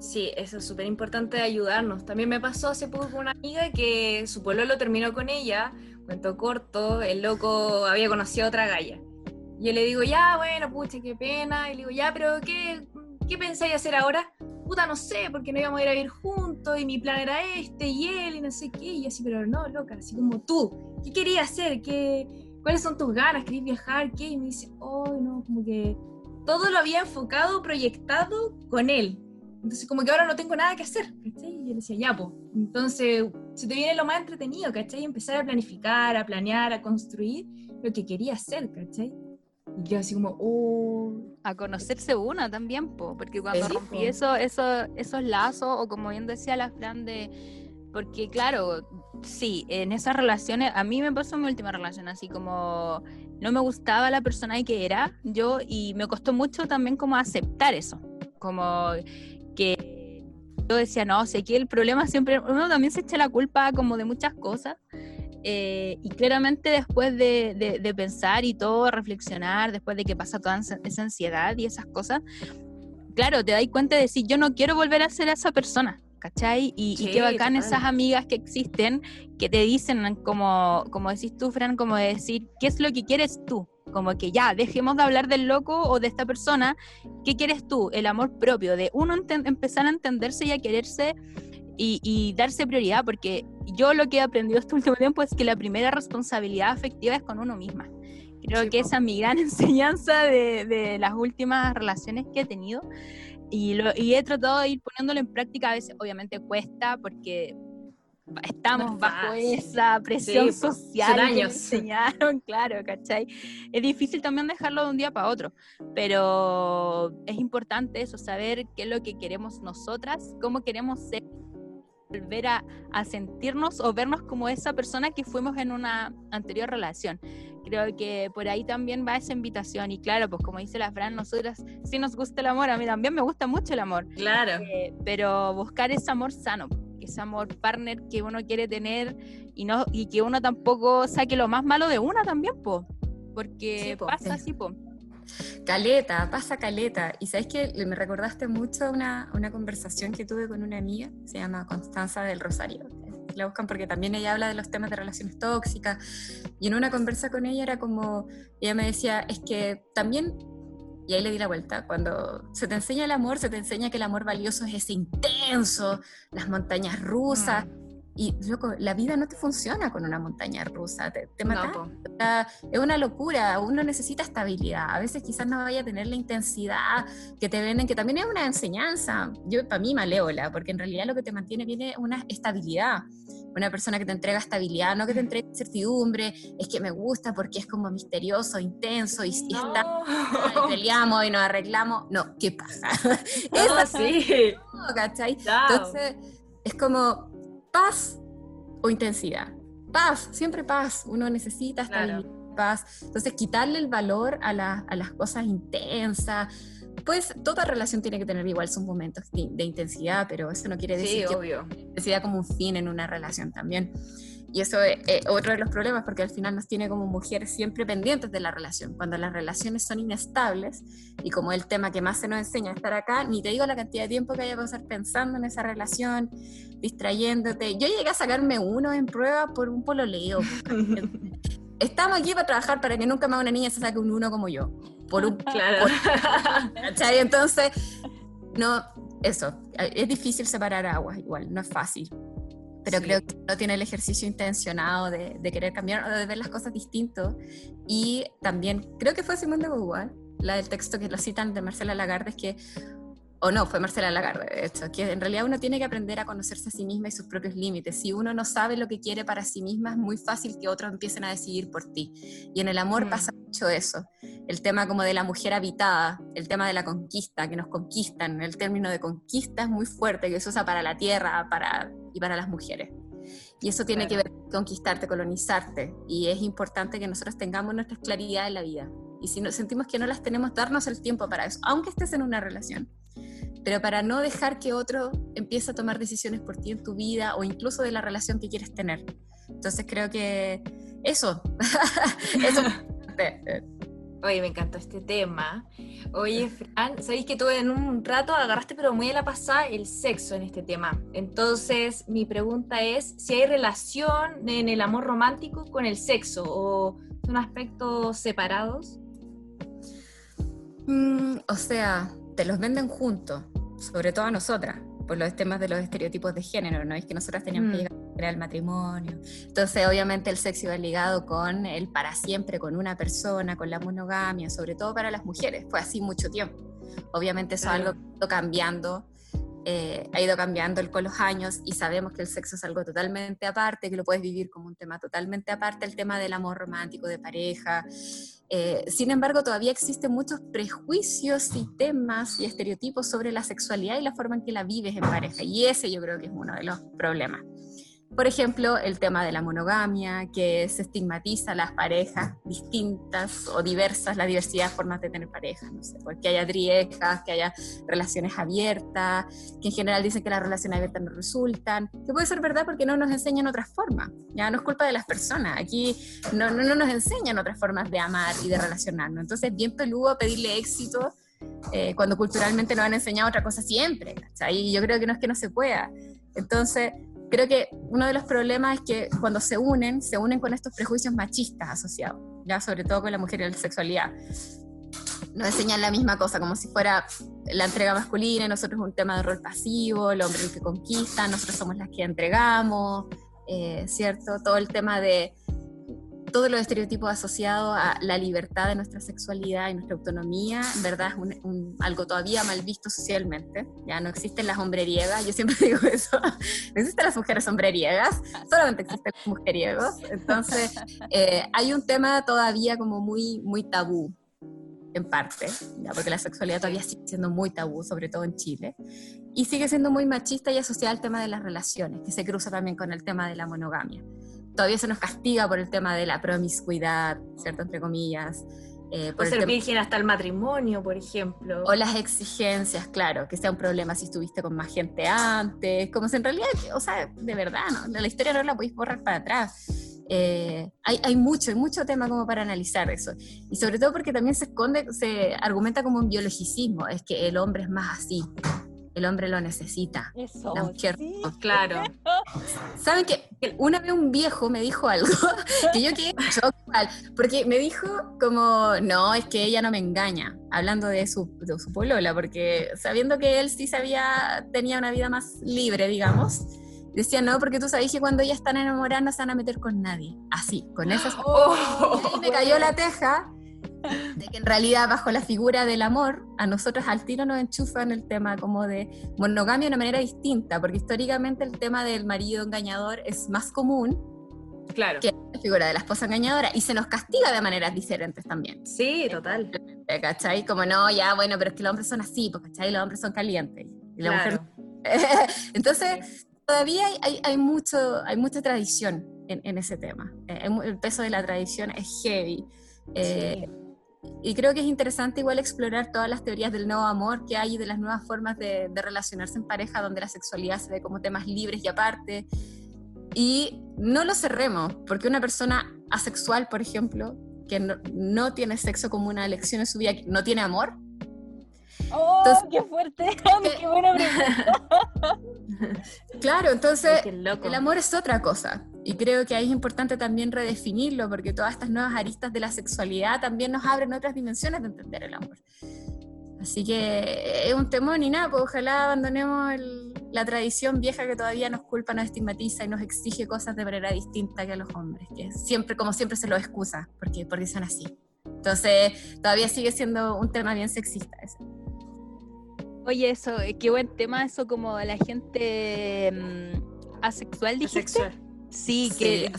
Sí, eso es súper importante ayudarnos. También me pasó hace poco con una amiga que su pueblo lo terminó con ella, cuento corto, el loco había conocido a otra galla. Yo le digo, ya, bueno, pucha, qué pena. Y le digo, ya, pero ¿qué, qué pensáis hacer ahora? Puta, no sé, porque no íbamos a ir a vivir juntos y mi plan era este y él y no sé qué. Y así, pero no, loca, así como tú, ¿qué querías hacer? ¿Qué, ¿cuáles son tus ganas? ¿Querés viajar? ¿Qué? Y me dice, oh, no, como que todo lo había enfocado, proyectado con él. Entonces, como que ahora no tengo nada que hacer, ¿cachai? Y yo le decía, ya, pues. Entonces, se te viene lo más entretenido, ¿cachai? Empezar a planificar, a planear, a construir lo que quería hacer, ¿cachai? Y yo así como, oh. A conocerse una también, po, porque cuando rompí eso, eso, esos lazos, o como bien decía la Fran, de porque claro, sí, en esas relaciones, a mí me pasó mi última relación, así como no me gustaba la persona que era yo y me costó mucho también como aceptar eso, como que yo decía, no, sé que el problema siempre, uno también se echa la culpa como de muchas cosas. Eh, y claramente después de, de, pensar y todo, reflexionar, después de que pasa toda esa ansiedad y esas cosas, claro, te das cuenta de decir, yo no quiero volver a ser esa persona. ¿Cachai? Y, qué bacán esas amigas que existen que te dicen, como, como decís tú, Fran, como decir, ¿qué es lo que quieres tú? Como que ya, dejemos de hablar del loco o de esta persona, ¿qué quieres tú? El amor propio, de uno empezar a entenderse y a quererse y, darse prioridad, porque yo lo que he aprendido este último tiempo es que la primera responsabilidad afectiva es con uno misma. Creo que esa es mi gran [laughs] enseñanza de, de las últimas relaciones que he tenido. Y, lo, y he tratado de ir poniéndolo en práctica, a veces obviamente cuesta porque estamos bajo esa presión social que años. [laughs] enseñaron, claro, ¿cachai? Es difícil también dejarlo de un día para otro, pero es importante eso, saber qué es lo que queremos nosotras, cómo queremos ser, volver a, a sentirnos o vernos como esa persona que fuimos en una anterior relación Creo que por ahí también va esa invitación. Y claro, pues como dice la Fran, nosotras sí nos gusta el amor, a mí también me gusta mucho el amor. Claro. Eh, pero buscar ese amor sano, ese amor partner que uno quiere tener y no y que uno tampoco saque lo más malo de una también, po. Porque Sí, po. pasa así, po. Caleta, pasa caleta. Y sabes que me recordaste mucho una, una conversación que tuve con una amiga, se llama Constanza del Rosario. La buscan porque también ella habla de los temas de relaciones tóxicas. Y en una conversa con ella era como, ella me decía, es que también, y ahí le di la vuelta, cuando se te enseña el amor, se te enseña que el amor valioso es ese intenso, las montañas rusas. Y loco, la vida no te funciona con una montaña rusa, te, te mata. No, po. O sea, es una locura, uno necesita estabilidad. A veces quizás no vaya a tener la intensidad que te venden, que también es una enseñanza. Yo, para mí, malévola, porque en realidad lo que te mantiene bien es una estabilidad. Una persona que te entrega estabilidad, no que te entregue certidumbre, es que me gusta porque es como misterioso, intenso y, y está. No. y peleamos y nos arreglamos. No, ¿qué pasa? [laughs] No, [laughs] Eso sí. no, ¿cachai? Entonces, es como paz o intensidad. Paz, siempre paz. Uno necesita Claro. estabilidad, paz. Entonces, quitarle el valor a, la- a las cosas intensas. Pues toda relación tiene que tener igual sus momentos de, intensidad, pero eso no quiere Sí, decir que obvio. intensidad como un fin en una relación también. Y eso es, otro de los problemas, porque al final nos tiene como mujeres siempre pendientes de la relación. Cuando las relaciones son inestables, y como el tema que más se nos enseña a estar acá, ni te digo la cantidad de tiempo que hay que pasar pensando en esa relación, distrayéndote. Yo llegué a sacarme uno en prueba por un pololeo. [laughs] Estamos aquí para trabajar para que nunca más una niña se saque un uno como yo. Por un [laughs] Claro. Entonces, no, eso, es difícil separar aguas igual, no es fácil. Pero Sí. creo que no tiene el ejercicio intencionado de, de querer cambiar o de ver las cosas distinto. Y también, creo que fue Simón de Beauvoir, la del texto que lo citan de Marcela Lagarde, es que, o no, fue Marcela Lagarde, de hecho, que en realidad uno tiene que aprender a conocerse a sí misma y sus propios límites. Si uno no sabe lo que quiere para sí misma, es muy fácil que otros empiecen a decidir por ti. Y en el amor Mm. pasa mucho eso el tema como de la mujer habitada, el tema de la conquista, que nos conquistan, el término de conquista es muy fuerte, que se usa para la tierra para, y para las mujeres. Y eso tiene Claro. que ver con conquistarte, colonizarte, y es importante que nosotros tengamos nuestras claridades en la vida. Y si no, sentimos que no las tenemos, darnos el tiempo para eso, aunque estés en una relación. Pero para no dejar que otro empiece a tomar decisiones por ti en tu vida o incluso de la relación que quieres tener. Entonces creo que eso, [laughs] eso Oye, me encantó este tema. Oye, Fran, sabéis que tú en un rato agarraste, pero muy a la pasada, el sexo en este tema. Entonces, mi pregunta es si hay relación en el amor romántico con el sexo o son aspectos separados. Mm, o sea, te los venden juntos, sobre todo a nosotras, por los temas de los estereotipos de género, ¿no? Es que nosotras teníamos Mm. que llegar al matrimonio. Entonces, obviamente, el sexo iba ligado con el para siempre, con una persona, con la monogamia, sobre todo para las mujeres. Fue así mucho tiempo. Obviamente, eso Claro. es algo que ha ido cambiando. eh, ha ido cambiando el- con los años y sabemos que el sexo es algo totalmente aparte, que lo puedes vivir como un tema totalmente aparte, el tema del amor romántico, de pareja, eh, sin embargo, todavía existen muchos prejuicios y temas y estereotipos sobre la sexualidad y la forma en que la vives en pareja. Y ese yo creo que es uno de los problemas. Por ejemplo, el tema de la monogamia, que se estigmatiza las parejas distintas o diversas, la diversidad de formas de tener parejas, no sé, porque haya triejas, que haya relaciones abiertas, que en general dicen que las relaciones abiertas no resultan, que puede ser verdad porque no nos enseñan otras formas, ya no es culpa de las personas, aquí no, no, no nos enseñan otras formas de amar y de relacionarnos, entonces es bien peludo pedirle éxito eh, cuando culturalmente nos han enseñado otra cosa siempre. Y yo creo que no es que no se pueda. Entonces, creo que uno de los problemas es que cuando se unen, se unen con estos prejuicios machistas asociados, ya sobre todo con la mujer y la sexualidad. Nos enseñan la misma cosa, como si fuera la entrega masculina, y nosotros un tema de rol pasivo, el hombre el que conquista, nosotros somos las que entregamos, eh, ¿cierto? Todo el tema de todos los estereotipos asociados a la libertad de nuestra sexualidad y nuestra autonomía, en verdad es un, un- algo todavía mal visto socialmente. Ya no existen las hombreriegas, yo siempre [laughs] digo eso, no existen las mujeres hombreriegas, solamente existen los mujeriegos. Entonces, eh, hay un tema todavía como muy, muy tabú, en parte, ya porque la sexualidad todavía sigue siendo muy tabú, sobre todo en Chile, y sigue siendo muy machista y asociada al tema de las relaciones, que se cruza también con el tema de la monogamia. Todavía se nos castiga por el tema de la promiscuidad, ¿cierto? Entre comillas. Eh, por ser virgen hasta el matrimonio, por ejemplo. O las exigencias, claro, que sea un problema si estuviste con más gente antes, como si en realidad, o sea, de verdad, ¿no? la historia no la podéis borrar para atrás. Eh, hay, hay, mucho, hay mucho tema como para analizar eso. Y sobre todo porque también se esconde, se argumenta como un biologicismo, es que el hombre es más así, el hombre lo necesita. Eso, claro. [laughs] ¿Saben que una vez un viejo me dijo algo [laughs] que yo quedé porque me dijo como, no, es que ella no me engaña, hablando de su, de su polola, porque sabiendo que él sí sabía, tenía una vida más libre, digamos, decía, no, porque tú sabes que cuando ellas están enamoradas no se van a meter con nadie. Así, con esas... Oh, [laughs] me cayó la teja de que en realidad bajo la figura del amor, a nosotros al tiro nos enchufan el tema como de monogamia de una manera distinta, porque históricamente el tema del marido engañador es más común claro. que la figura de la esposa engañadora y se nos castiga de maneras diferentes también. Sí, total. ¿Cachai? Como no, ya, bueno, pero es que los hombres son así, porque ¿cachai? Los hombres son calientes. Y la mujer... [laughs] Entonces, todavía hay, hay, mucho, hay mucha tradición en, en ese tema. Eh, el peso de la tradición es heavy. Eh, y creo que es interesante igual explorar todas las teorías del nuevo amor que hay y de las nuevas formas de, relacionarse en pareja donde la sexualidad se ve como temas libres y aparte. Y no lo cerremos, porque una persona asexual, por ejemplo, que no, no tiene sexo como una elección en su vida, no tiene amor, ¡Oh, qué fuerte! [laughs] ¡Qué buena pregunta! [laughs] claro, entonces el amor es otra cosa. Y creo que ahí es importante también redefinirlo, porque todas estas nuevas aristas de la sexualidad también nos abren otras dimensiones de entender el amor. Así que es un temor y nada, pues ojalá abandonemos la tradición vieja que todavía nos culpa, nos estigmatiza y nos exige cosas de manera distinta que a los hombres, que siempre, como siempre, se lo excusa, porque, porque son así. Entonces, todavía sigue siendo un tema bien sexista ese. Oye, eso, eh, qué buen tema eso como la gente mm, asexual, dijiste. Asexual. Sí, que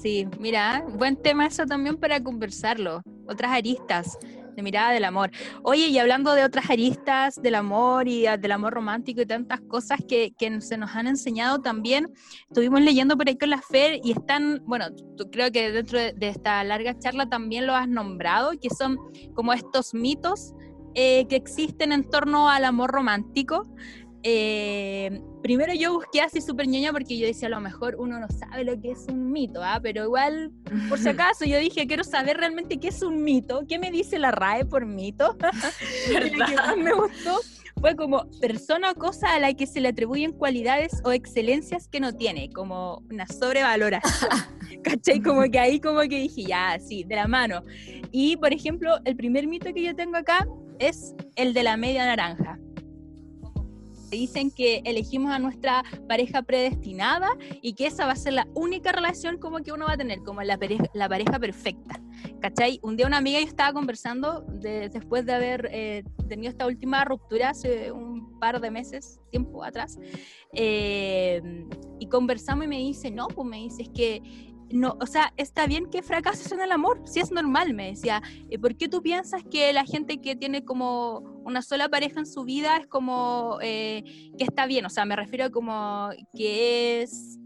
sí, mira, buen tema eso también para conversarlo. Otras aristas de mirada del amor. Oye, y hablando de otras aristas del amor y ah, del amor romántico y tantas cosas que, que se nos han enseñado también, estuvimos leyendo por ahí con la Fer y están, bueno, creo que dentro de, de esta larga charla también lo has nombrado, que son como estos mitos eh, que existen en torno al amor romántico. Eh, primero yo busqué así súper ñoña porque yo decía a lo mejor uno no sabe lo que es un mito, ¿ah? pero igual, por si [laughs] acaso, yo dije quiero saber realmente qué es un mito, qué me dice la RAE por mito. [laughs] lo que más me gustó fue como persona o cosa a la que se le atribuyen cualidades o excelencias que no tiene, como una sobrevaloración. [laughs] ¿Cachai? Como que ahí como que dije, ya, sí, de la mano. Y, por ejemplo, el primer mito que yo tengo acá es el de la media naranja. Dicen que elegimos a nuestra pareja predestinada y que esa va a ser la única relación como que uno va a tener, como la pareja, la pareja perfecta. ¿Cachai? Un día una amiga yo estaba conversando después de haber eh, tenido esta última ruptura hace un par de meses, tiempo atrás, eh, y conversamos y me dice, no, pues me dice, es que no, o sea, está bien que fracases en el amor, si es normal, me decía. Eh, ¿Por qué tú piensas que la gente que tiene como una sola pareja en su vida es como eh, que está bien? O sea, me refiero a como que es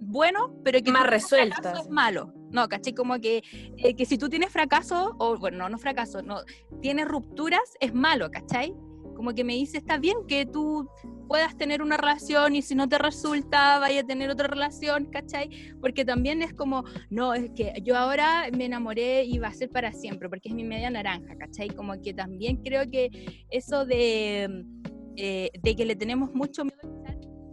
bueno, pero que más resuelto es malo. No, caché como que, eh, que si tú tienes fracaso, o bueno, no, no fracaso, no, tienes rupturas, es malo, ¿cachai? como que me dice, está bien que tú puedas tener una relación y si no te resulta, vaya a tener otra relación, ¿cachai? Porque también es como, no, es que yo ahora me enamoré y va a ser para siempre, porque es mi media naranja, ¿cachai? Como que también creo que eso de, eh, de que le tenemos mucho miedo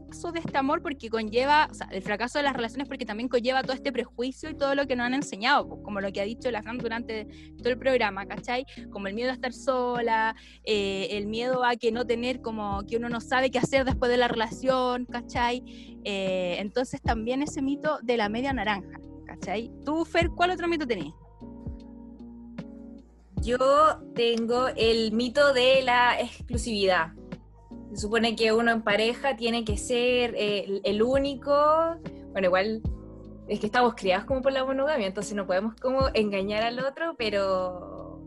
de este amor porque conlleva, el fracaso de las relaciones porque también conlleva todo este prejuicio y todo lo que nos han enseñado, como lo que ha dicho la Fran durante todo el programa, ¿cachai? Como el miedo a estar sola, eh, el miedo a que no tener como que uno no sabe qué hacer después de la relación, ¿cachai? Eh, entonces también ese mito de la media naranja, ¿cachai? Tú, Fer, ¿cuál otro mito tenías? Yo tengo el mito de la exclusividad. Se supone que uno en pareja tiene que ser eh, el único, bueno, igual es que estamos criados como por la monogamia, entonces no podemos como engañar al otro, pero,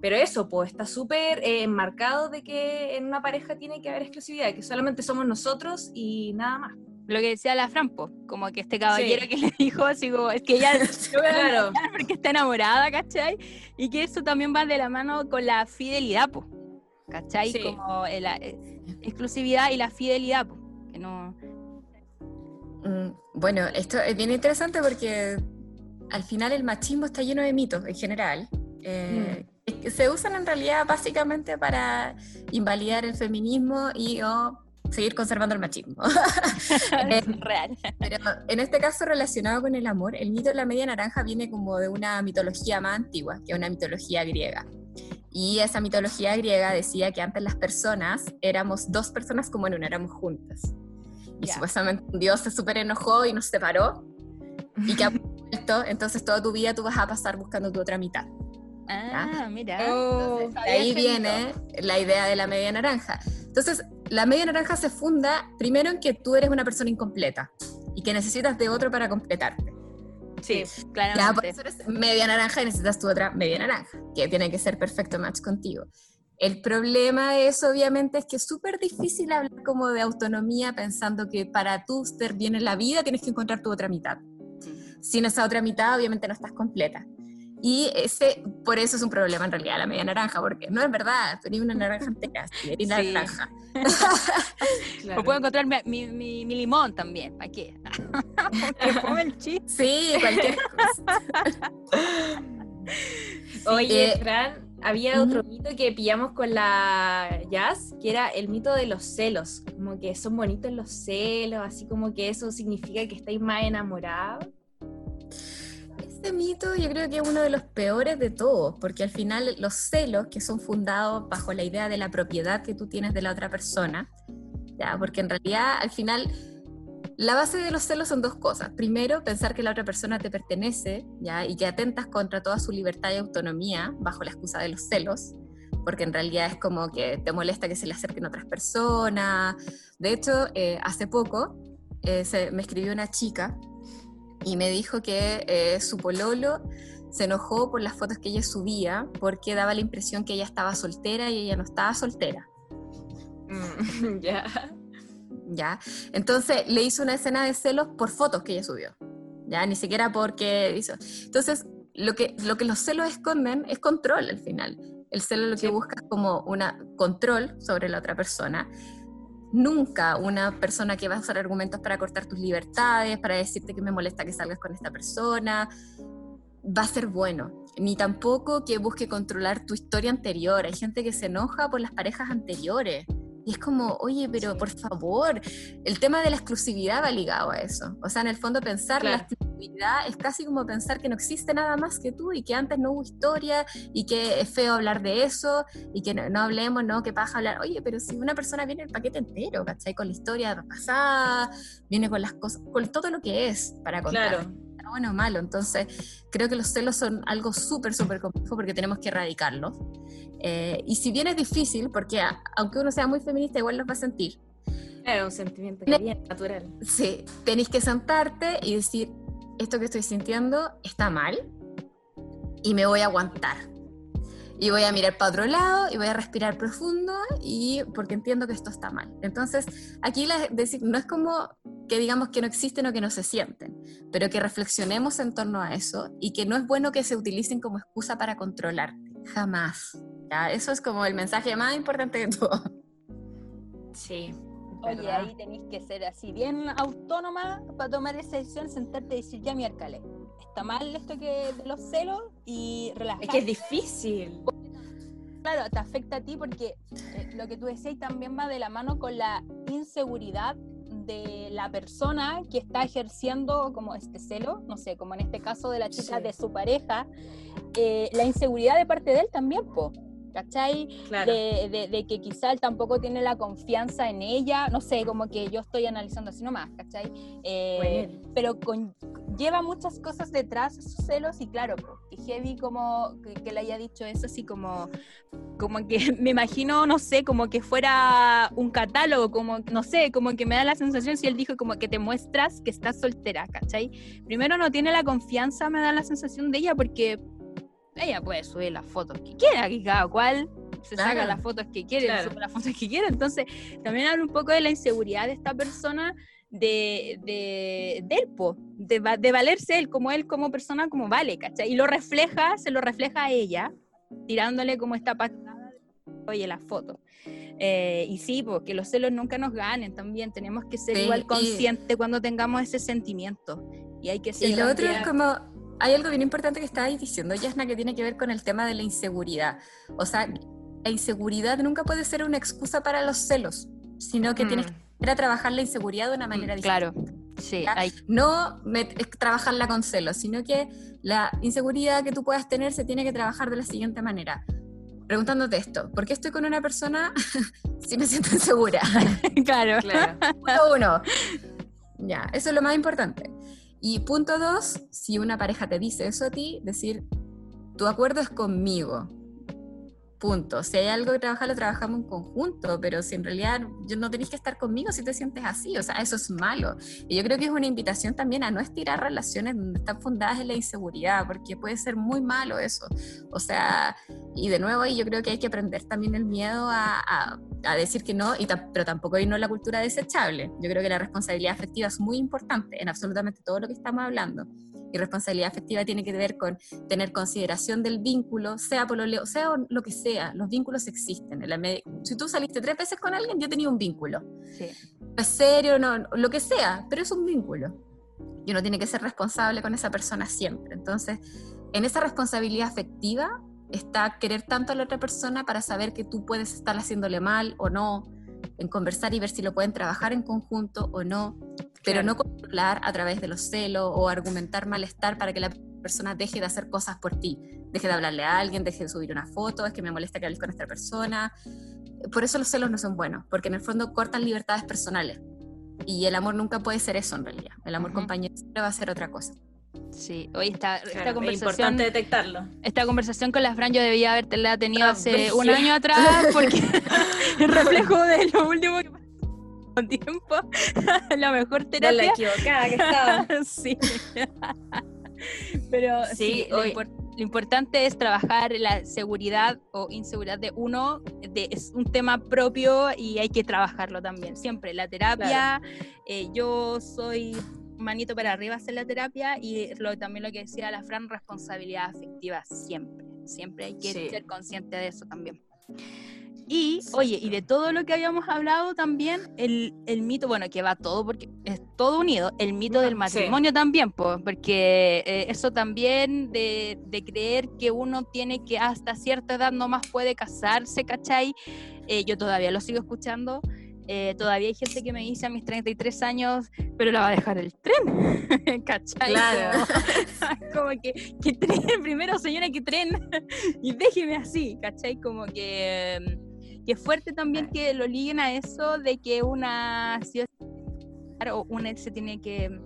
pero eso, pues está súper eh, enmarcado de que en una pareja tiene que haber exclusividad, que solamente somos nosotros y nada más. Lo que decía la Frampo, como que este caballero que le dijo, así como, es que ella [laughs] claro. porque está enamorada, ¿cachai? Y que eso también va de la mano con la fidelidad, po, ¿cachai? Sí. Como la eh, exclusividad y la fidelidad, que no... Mm, Bueno, esto es bien interesante porque al final el machismo está lleno de mitos en general. eh, que Se usan en realidad básicamente para invalidar el feminismo y o seguir conservando el machismo. [laughs] Eh, real. Pero en este caso relacionado con el amor, el mito de la media naranja viene como de una mitología más antigua, que es una mitología griega. Y esa mitología griega decía que antes las personas éramos dos personas como en una, éramos juntas. Y Ya. supuestamente un dios se súper enojó y nos separó y que ha [laughs] vuelto, entonces toda tu vida tú vas a pasar buscando tu otra mitad. Ah, mira. Oh, Entonces, ahí viene la idea de la media naranja. Entonces, la media naranja se funda primero en que tú eres una persona incompleta y que necesitas de otro para completarte. Sí, Ya, por claramente. eso eres media naranja y necesitas tu otra media naranja, que tiene que ser perfecto match contigo. El problema de eso, obviamente, es que es súper difícil hablar como de autonomía pensando que para tú ser bien en la vida tienes que encontrar tu otra mitad. Sin esa otra mitad, obviamente, no estás completa. Y ese, por eso es un problema en realidad la media naranja, porque no es verdad, eres una naranja entera, sí, eres Sí. naranja. [laughs] [laughs] claro. O puedo encontrar mi, mi, mi- mi limón también, ¿para [laughs] qué? el chiste. Sí, cualquier cosa. Oye, Eh, Fran, había otro mito que pillamos con la Jazz, que era el mito de los celos. Como que son bonitos los celos, así como que eso significa que estáis más enamorados. Este mito yo creo que es uno de los peores de todos, porque al final los celos que son fundados bajo la idea de la propiedad que tú tienes de la otra persona, ¿ya? porque en realidad al final la base de los celos son dos cosas. Primero, pensar que la otra persona te pertenece ¿ya? y que atentas contra toda su libertad y autonomía bajo la excusa de los celos, porque en realidad es como que te molesta que se le acerquen otras personas. De hecho, eh, hace poco eh, se- me escribió una chica y me dijo que eh, su pololo se enojó por las fotos que ella subía porque daba la impresión que ella estaba soltera y ella no estaba soltera. Mm, [laughs] ya. ¿ya? Entonces le hizo una escena de celos por fotos que ella subió, ¿ya? Ni siquiera porque hizo. Entonces, lo que, lo que los celos esconden es control al final. El celo lo que Sí. busca es como una control sobre la otra persona. Nunca una persona que va a usar argumentos para cortar tus libertades, para decirte que me molesta que salgas con esta persona, va a ser bueno. Ni tampoco que busque controlar tu historia anterior. Hay gente que se enoja por las parejas anteriores. Y es como, oye, pero por favor, el tema de la exclusividad va ligado a eso. O sea, en el fondo pensar la exclusividad es casi como pensar que no existe nada más que tú y que antes no hubo historia y que es feo hablar de eso y que no, no hablemos, ¿no? Que paja hablar. Oye, pero si una persona viene el paquete entero, ¿cachai? Con la historia pasada, viene con las cosas, con todo lo que es para contar Claro. Bueno o malo. Entonces, creo que los celos son algo súper, súper complejo porque tenemos que erradicarlos. Eh, y si bien es difícil, porque a- aunque uno sea muy feminista, igual los va a sentir, Claro, un sentimiento que viene natural. sí, tenéis que sentarte y decir, esto que estoy sintiendo está mal y me voy a aguantar. Y voy a mirar para otro lado y voy a respirar profundo y porque entiendo que esto está mal. Entonces, aquí la, decir, no es como que digamos que no existen o que no se sienten, pero que reflexionemos en torno a eso y que no es bueno que se utilicen como excusa para controlarte. Jamás. ¿ya? Eso es como el mensaje más importante de todo. Sí. Oye, ¿verdad? ahí tenéis que ser así, bien autónoma para tomar esa decisión, sentarte y decir, ya mi alcalde, está mal esto que de los celos y relajarte. Es que es difícil. Claro, te afecta a ti porque eh, lo que tú decías también va de la mano con la inseguridad de la persona que está ejerciendo como este celo, no sé, como en este caso de la chica Sí. de su pareja, eh, la inseguridad de parte de él también, po, ¿cachai? Claro. de, de- de que quizá él tampoco tiene la confianza en ella, no sé, como que yo estoy analizando así nomás, ¿cachai? Eh, Bueno. pero con- lleva muchas cosas detrás esos celos y claro, que heavy como que, que le haya dicho eso así como, como que [laughs] me imagino, no sé, como que fuera un catálogo, como, no sé, como que me da la sensación si él dijo como que te muestras que estás soltera, ¿cachai? Primero no tiene la confianza, me da la sensación de ella porque ella puede subir las fotos que quiera, que cada cual se saca Claro. las fotos que quiere, Claro. sube las fotos que quiere. Entonces, también habla un poco de la inseguridad de esta persona de, de, de él, po, de, de valerse él, como él, como persona, como vale, ¿cachai? Y lo refleja, se lo refleja a ella, tirándole como esta patada de, oye, la foto. Eh, y sí, porque los celos nunca nos ganen también, tenemos que ser Sí, igual y- conscientes cuando tengamos ese sentimiento. Y hay que ser Y lo otro es como, hay algo bien importante que estabais diciendo, Yasna, que tiene que ver con el tema de la inseguridad. O sea, la inseguridad nunca puede ser una excusa para los celos, sino que tienes que trabajar la inseguridad de una manera distinta. Mm. Claro, sí, hay, No trabajarla con celos, sino que la inseguridad que tú puedas tener se tiene que trabajar de la siguiente manera. Preguntándote esto, ¿por qué estoy con una persona [laughs] si me siento insegura? [laughs] claro. Claro. Punto uno. Ya, eso es lo más importante. Y punto dos, si una pareja te dice eso a ti, decir, tu acuerdo es conmigo. Punto. Si hay algo que trabajar, lo trabajamos en conjunto, pero si en realidad no tenéis que estar conmigo si te sientes así, o sea, eso es malo. Y yo creo que es una invitación también a no estirar relaciones donde están fundadas en la inseguridad, porque puede ser muy malo eso. O sea, y de nuevo ahí yo creo que hay que aprender también el miedo a, a- a decir que no, y pero tampoco irnos a la cultura desechable. Yo creo que la responsabilidad afectiva es muy importante en absolutamente todo lo que estamos hablando. Y responsabilidad afectiva tiene que ver con tener consideración del vínculo, sea pololeo, sea lo que sea, los vínculos existen. En la si tú saliste tres veces con alguien, yo tenía un vínculo. Sí. Es serio, no, lo que sea, pero es un vínculo. Y uno tiene que ser responsable con esa persona siempre. Entonces, en esa responsabilidad afectiva está querer tanto a la otra persona para saber que tú puedes estar haciéndole mal o no, en conversar y ver si lo pueden trabajar en conjunto o no, pero Claro. no controlar a través de los celos o argumentar malestar para que la persona deje de hacer cosas por ti, deje de hablarle a alguien, deje de subir una foto, es que me molesta que hables con esta persona. Por eso los celos no son buenos, porque en el fondo cortan libertades personales. Y el amor nunca puede ser eso en realidad. El amor Ujú. compañero siempre va a ser otra cosa. Sí, hoy esta, esta Claro, es conversación importante detectarlo. esta conversación con la Fran yo debía habértela tenido Ah, hace un año atrás porque [laughs] [laughs] el reflejo de lo último que [laughs] tiempo la mejor De la terapia equivocada que estaba. [laughs] sí [laughs] pero sí, Sí, lo, hoy- impor- lo importante es trabajar la seguridad o inseguridad de uno de, es un tema propio y hay que trabajarlo también siempre la terapia eh, yo soy manito para arriba hacer la terapia y lo, también lo que decía la Fran, responsabilidad afectiva siempre, siempre hay que Sí. ser consciente de eso también. Y, oye, y de todo lo que habíamos hablado también, el, el mito, bueno, que va todo porque es todo unido, el mito del Sí. matrimonio también, po, porque eh, eso también de, de creer que uno tiene que hasta cierta edad no más puede casarse, ¿cachai? Eh, yo todavía lo sigo escuchando. eh, todavía hay gente que me dice a mis 33 años, pero la va a dejar el tren, [laughs] ¿cachai? Claro. Como, [laughs] como que, que tren, [laughs] primero señora, que tren, y déjeme así, ¿cachai? Como que, que es fuerte también que lo liguen a eso de que una sí, o una se tiene que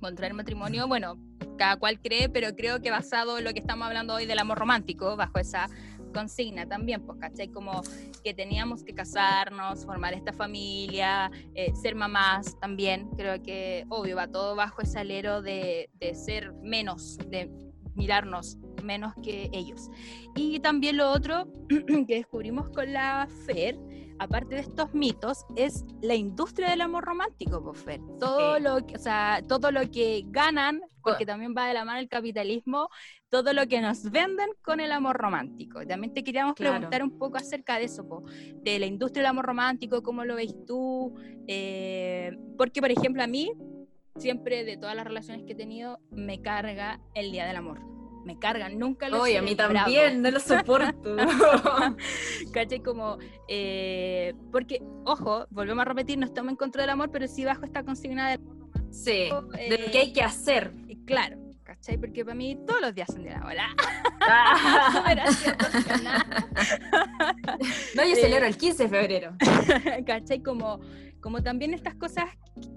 contraer matrimonio, bueno, cada cual cree, pero creo que basado en lo que estamos hablando hoy del amor romántico, bajo esa consigna también, pues, ¿cachai? Como que teníamos que casarnos, formar esta familia, eh, ser mamás también, creo que, obvio, va todo bajo ese alero de, de ser menos, de mirarnos menos que ellos. Y también lo otro [clears throat] que descubrimos con la FER, aparte de estos mitos, es la industria del amor romántico, pues, Fer. Todo, Sí. lo, que- o sea, todo lo que ganan, porque también va de la mano el capitalismo, todo lo que nos venden con el amor romántico. También te queríamos Claro. preguntar un poco acerca de eso, po, de la industria del amor romántico, cómo lo veis tú, eh, porque por ejemplo a mí, siempre de todas las relaciones que he tenido, me carga el Día del Amor. Me cargan, nunca lo Oye, a mí también, no lo soporto. [laughs] [laughs] ¿Cachai? Como, eh, porque, ojo, volvemos a repetir, no estamos en contra del amor, pero sí bajo esta consigna del sí, de lo eh, que hay que hacer. y claro, ¿cachai? Porque para mí todos los días son de la hora. Ah. [laughs] No, yo Eh, celebro el 15 de febrero. ¿cachai? Como, como también estas cosas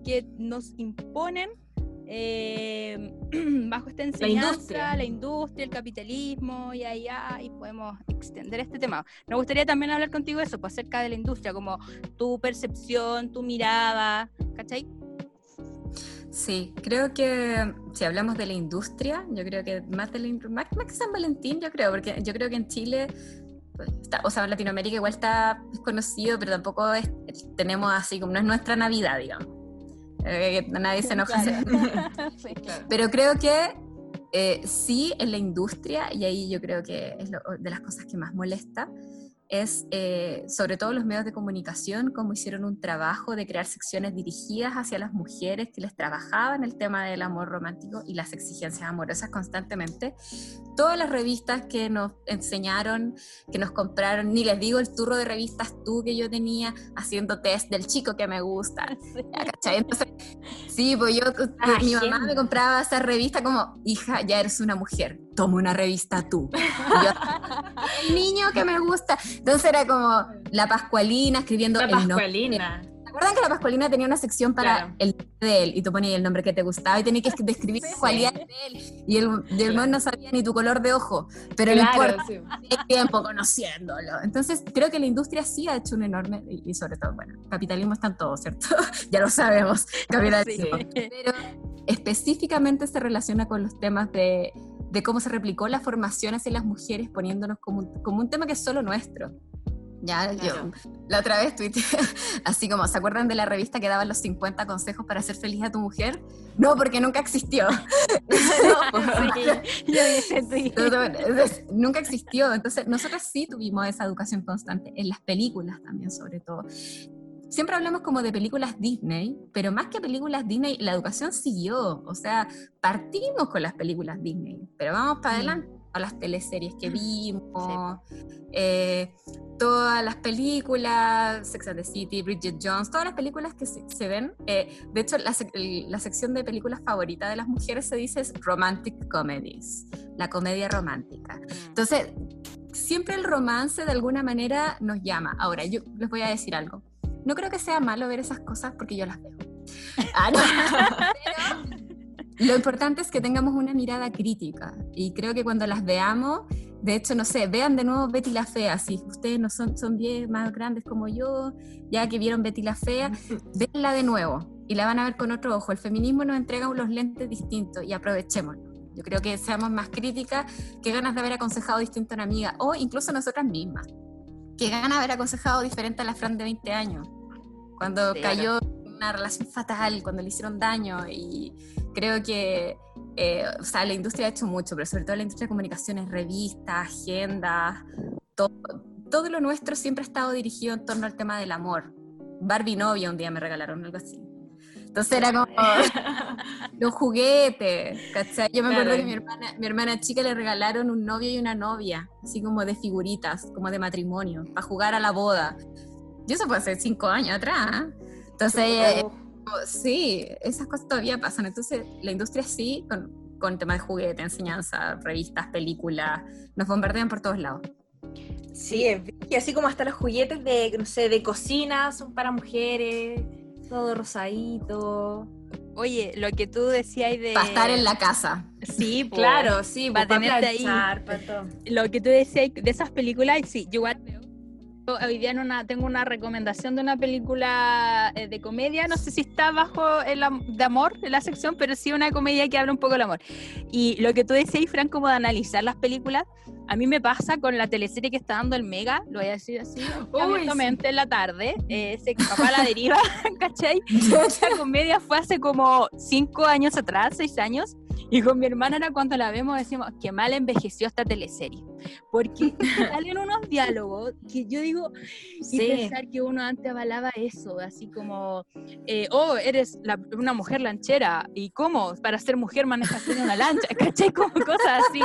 que nos imponen eh, [clears throat] bajo esta enseñanza, industria. la industria, el capitalismo y allá, y podemos extender este tema. Me gustaría también hablar contigo de eso, pues, acerca de la industria, como tu percepción, tu mirada, ¿cachai? Sí, creo que si hablamos de la industria, yo creo que más, de la, más, que San Valentín, yo creo, porque yo creo que en Chile, pues, está- o sea, en Latinoamérica igual está conocido, pero tampoco es- tenemos así como no es nuestra Navidad, digamos. Eh, nadie se enoja. Claro. [laughs] [laughs] Sí. Pero creo que eh, sí en la industria, y ahí yo creo que es lo- de las cosas que más molesta, es eh, sobre todo los medios de comunicación, cómo hicieron un trabajo de crear secciones dirigidas hacia las mujeres que les trabajaban el tema del amor romántico y las exigencias amorosas constantemente. Todas las revistas que nos enseñaron, que nos compraron, ni les digo el turro de revistas tú que yo tenía haciendo test del chico que me gusta, [laughs] ¿cachai? Entonces, sí, pues yo, Ah, mi mamá me compraba esa revista como, hija, ya eres una mujer, toma una revista tú. Yo, [laughs] el niño que me gusta. Entonces era como la Pascualina escribiendo La el. Pascualina. ¿Se acuerdan que la Pascualina tenía una sección para Claro. el nombre de él y tú ponías el nombre que te gustaba y tenías que describir Sí. cualidades de él? Y el, y el no sabía ni tu color de ojo, pero no Claro, importa, sí. hay tiempo conociéndolo. Entonces, creo que la industria sí ha hecho un enorme, y, y sobre todo, bueno, capitalismo está en todo, ¿cierto? [laughs] ya lo sabemos, [laughs] capitalismo. Pero específicamente se relaciona con los temas de, de cómo se replicó la formación hacia las mujeres, poniéndonos como un, como un tema que es solo nuestro. Ya, Claro. yo la otra vez tuiteé, [laughs] así como, ¿se acuerdan de la revista que daban los 50 consejos para hacer feliz a tu mujer? No, porque nunca existió. Nunca existió. Entonces, nosotros sí tuvimos esa educación constante, en las películas también, sobre todo. Siempre hablamos como de películas Disney, pero más que películas Disney, la educación siguió. O sea, partimos con las películas Disney, pero vamos para adelante a las teleseries que vimos, eh, todas las películas, Sex and the City, Bridget Jones, todas las películas que se, se ven. eh, de hecho, la, sec- la sección de películas favorita de las mujeres se dice es Romantic Comedies, la comedia romántica. Entonces, siempre el romance de alguna manera nos llama. Ahora, yo les voy a decir algo. No creo que sea malo ver esas cosas porque yo las veo. [laughs] Ah, no. Pero lo importante es que tengamos una mirada crítica y creo que cuando las veamos, de hecho, no sé, vean de nuevo Betty la Fea, si ustedes no son, son bien más grandes como yo, ya que vieron Betty la Fea, [laughs] véanla de nuevo y la van a ver con otro ojo. El feminismo nos entrega unos lentes distintos y aprovechémoslo. Yo creo que seamos más críticas, que ganas de haber aconsejado distinto a una amiga o incluso nosotras mismas. Que ganas de haber aconsejado diferente a la Fran de 20 años, cuando Sí, cayó en una relación fatal, cuando le hicieron daño y creo que, eh, o sea, la industria ha hecho mucho, pero sobre todo la industria de comunicaciones, revistas, agendas, todo, todo lo nuestro siempre ha estado dirigido en torno al tema del amor. Barbie novia un día me regalaron algo así. Entonces era como [laughs] los juguetes, ¿cachai? Yo me acuerdo Claro. que mi hermana, mi hermana chica le regalaron un novio y una novia, así como de figuritas, como de matrimonio, para jugar a la boda. Y eso fue hace cinco años atrás. ¿eh? Entonces, eh, sí, esas cosas todavía pasan. Entonces, la industria sí, con, con tema de juguete, enseñanza, revistas, películas, nos bombardean por todos lados. Sí, y así como hasta los juguetes de, no sé, de cocina son para mujeres, todo rosadito. Oye, lo que tú decías de... Para estar en la casa. Sí. [laughs] Claro, sí, pues, para tenerte ahí. para todo. lo que tú decías de esas películas, sí, yo igual veo. Yo Hoy día en una, tengo una recomendación de una película eh, de comedia, no sé si está bajo el de amor en la sección, pero sí una comedia que habla un poco del amor. Y lo que tú decías, Fran, como de analizar las películas, a mí me pasa con la teleserie que está dando el Mega, lo voy a decir así, abiertamente en la tarde, eh, ese papá a la deriva, [laughs] ¿cachai? [laughs] Esa comedia fue hace como cinco años atrás, seis años, y con mi hermana era cuando la vemos decimos, qué mal envejeció esta teleserie. Porque [laughs] salen unos diálogos que yo digo, y Sí. pensar que uno antes avalaba eso, así como, eh, oh, eres la- una mujer lanchera, ¿y cómo? Para ser mujer manejas una lancha, [laughs] ¿cachai? Como cosas así.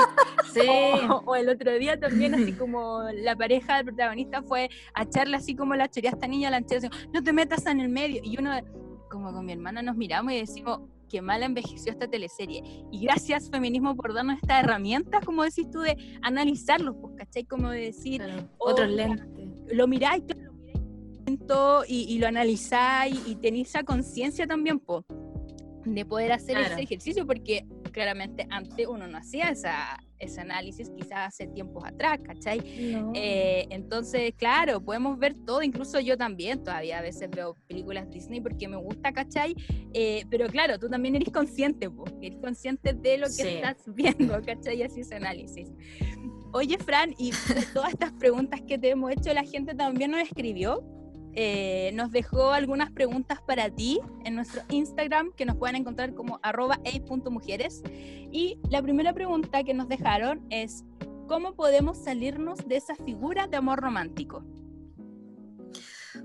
Sí. O, o el otro día también, así como la pareja del protagonista fue a echarle así como la choría a esta niña lanchera, así, no te metas en el medio. Y uno, como con mi hermana, nos miramos y decimos, qué mal envejeció esta teleserie. Y gracias, feminismo, por darnos estas herramientas, como decís tú, de analizarlos, pues, ¿cachai? Como de decir, Claro, Oh, Otros lentes. lo miráis, lo miráis y, y lo analizáis y tenéis esa conciencia también, po, de poder hacer Claro. ese ejercicio, porque claramente antes uno no hacía esa, ese análisis, quizás hace tiempos atrás, ¿cachai? No. Eh, entonces, claro, podemos ver todo, incluso yo también todavía a veces veo películas Disney porque me gusta, ¿cachai? Eh, pero claro, tú también eres consciente, po, eres consciente de lo que Sí. estás viendo, ¿cachai? Así ese análisis. Oye, Fran, y todas estas preguntas que te hemos hecho, la gente también nos escribió eh, nos dejó algunas preguntas para ti en nuestro Instagram, que nos pueden encontrar como arroba mujeres. Y la primera pregunta que nos dejaron es, ¿cómo podemos salirnos de esa figura de amor romántico?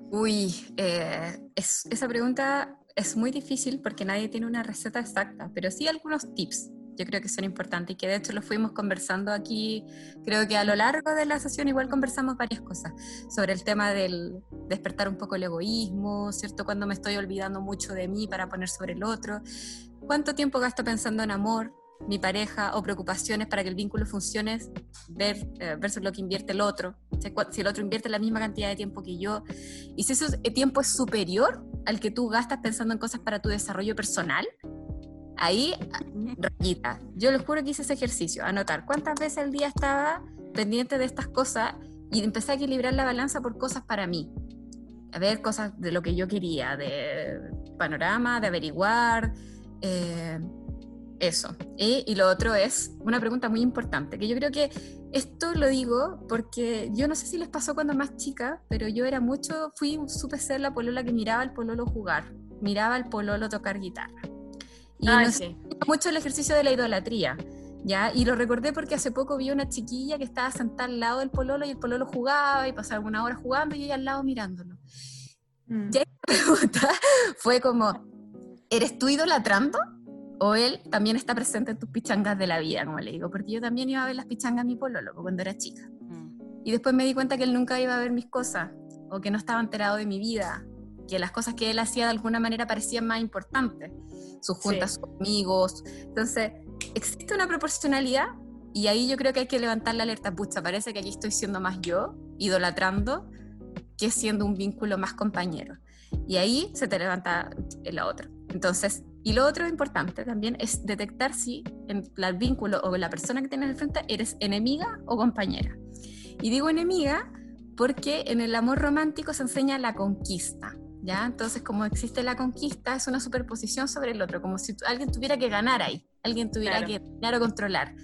Uy, eh, esa pregunta es muy difícil porque nadie tiene una receta exacta, pero sí algunos tips yo creo que son importantes y que de hecho lo fuimos conversando aquí, creo que a lo largo de la sesión igual conversamos varias cosas sobre el tema del despertar un poco el egoísmo, ¿cierto? Cuando me estoy olvidando mucho de mí para poner sobre el otro, cuánto tiempo gasto pensando en amor, mi pareja o preocupaciones para que el vínculo funcione eh, versus lo que invierte el otro. Si el otro invierte la misma cantidad de tiempo que yo y si ese tiempo es superior al que tú gastas pensando en cosas para tu desarrollo personal, Ahí, rayita. Yo les juro que hice ese ejercicio, anotar cuántas veces al día estaba pendiente de estas cosas y empecé a equilibrar la balanza por cosas para mí. A ver, cosas de lo que yo quería, de panorama, de averiguar, eh, eso. Y, y, lo otro es una pregunta muy importante, que yo creo que esto lo digo porque yo no sé si les pasó cuando más chica, pero yo era mucho, fui, supe ser la polola que miraba al pololo jugar, miraba al pololo tocar guitarra. Y ah, mucho el ejercicio de la idolatría. ¿ya? Y lo recordé porque hace poco vi una chiquilla que estaba sentada al lado del pololo y el pololo jugaba y pasaba una hora jugando y ella al lado mirándolo. Mm. Y [laughs] la pregunta fue como, ¿eres tú idolatrando? ¿O él también está presente en tus pichangas de la vida, como le digo? Porque yo también iba a ver las pichangas a mi pololo cuando era chica. Mm. Y después me di cuenta que él nunca iba a ver mis cosas o que no estaba enterado de mi vida que las cosas que él hacía de alguna manera parecían más importantes, sus juntas, sus amigos. Entonces, existe una proporcionalidad y ahí yo creo que hay que levantar la alerta, pucha, parece que aquí estoy siendo más yo, idolatrando, que siendo un vínculo más compañero. Y ahí se te levanta la otra. Entonces, y lo otro importante también es detectar si en el vínculo o la persona que tienes al frente eres enemiga o compañera. Y digo enemiga porque en el amor romántico se enseña la conquista. ¿Ya? Entonces, como existe la conquista, es una superposición sobre el otro, como si alguien tuviera que ganar ahí, alguien tuviera que ganar o controlar.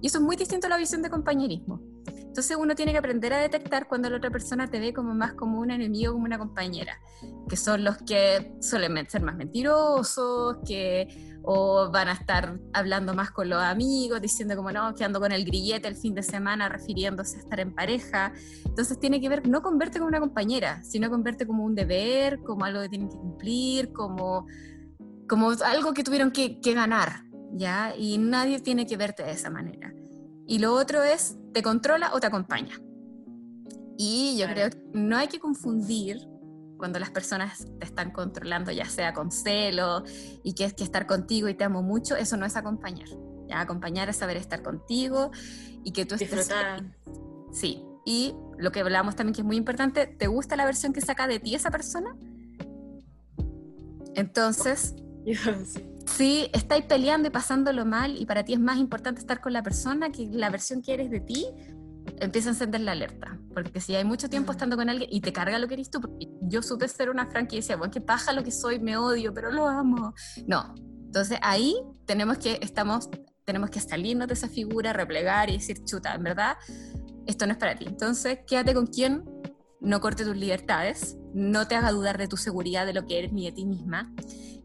Y eso es muy distinto a la visión de compañerismo. Entonces uno tiene que aprender a detectar cuando la otra persona te ve como más como un enemigo, como una compañera, que son los que suelen ser más mentirosos, que o van a estar hablando más con los amigos, diciendo como no, que ando con el grillete el fin de semana, refiriéndose a estar en pareja. Entonces tiene que ver no con verte como una compañera, sino con verte como un deber, como algo que tienen que cumplir, como, como algo que tuvieron que, que ganar, ¿ya? Y nadie tiene que verte de esa manera. Y lo otro es, ¿te controla o te acompaña? Y yo creo que no hay que confundir cuando las personas te están controlando, ya sea con celo y que es que estar contigo y te amo mucho, eso no es acompañar. ¿ya? Acompañar es saber estar contigo y que tú estés... Sí, y lo que hablamos también que es muy importante, ¿te gusta la versión que saca de ti esa persona? Entonces, [laughs] si estáis peleando y pasándolo mal y para ti es más importante estar con la persona que la versión que eres de ti, empieza a encender la alerta. Porque si hay mucho tiempo estando con alguien y te carga lo que eres tú, porque yo supe ser una franquicia, bueno, que paja lo que soy, me odio, pero lo amo. No. Entonces ahí tenemos que, estamos, tenemos que salirnos de esa figura, replegar y decir, chuta, en verdad, esto no es para ti. Entonces quédate con quien no corte tus libertades, no te haga dudar de tu seguridad, de lo que eres, ni de ti misma,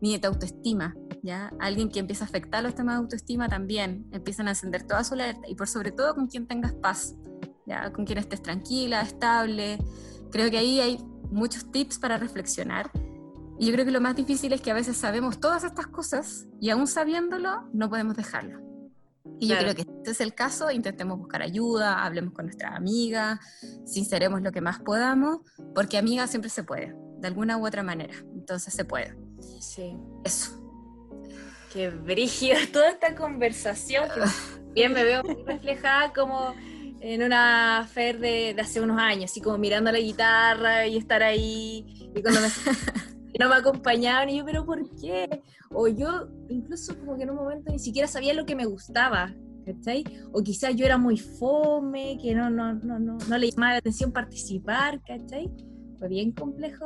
ni de tu autoestima. ¿ya? Alguien que empieza a afectar los temas de autoestima también, empiezan a encender toda su alerta y por sobre todo con quien tengas paz, ¿ya? Con quien estés tranquila, estable. Creo que ahí hay muchos tips para reflexionar. Y yo creo que lo más difícil es que a veces sabemos todas estas cosas y aún sabiéndolo no podemos dejarlo. Y yo creo que este es el caso, intentemos buscar ayuda, hablemos con nuestra amiga, sinceremos lo que más podamos, porque amiga siempre se puede, de alguna u otra manera, entonces se puede. Sí. Eso. Qué brígida [laughs] toda esta conversación, que [laughs] bien me veo reflejada como en una fer de, hace unos años, así como mirando la guitarra y estar ahí, y cuando me, [laughs] no me acompañaban, y yo, pero ¿por qué? O yo incluso como que en un momento ni siquiera sabía lo que me gustaba, ¿cachai? O quizás yo era muy fome, que no, no, no, no, no le llamaba la atención participar, ¿cachai? Fue bien complejo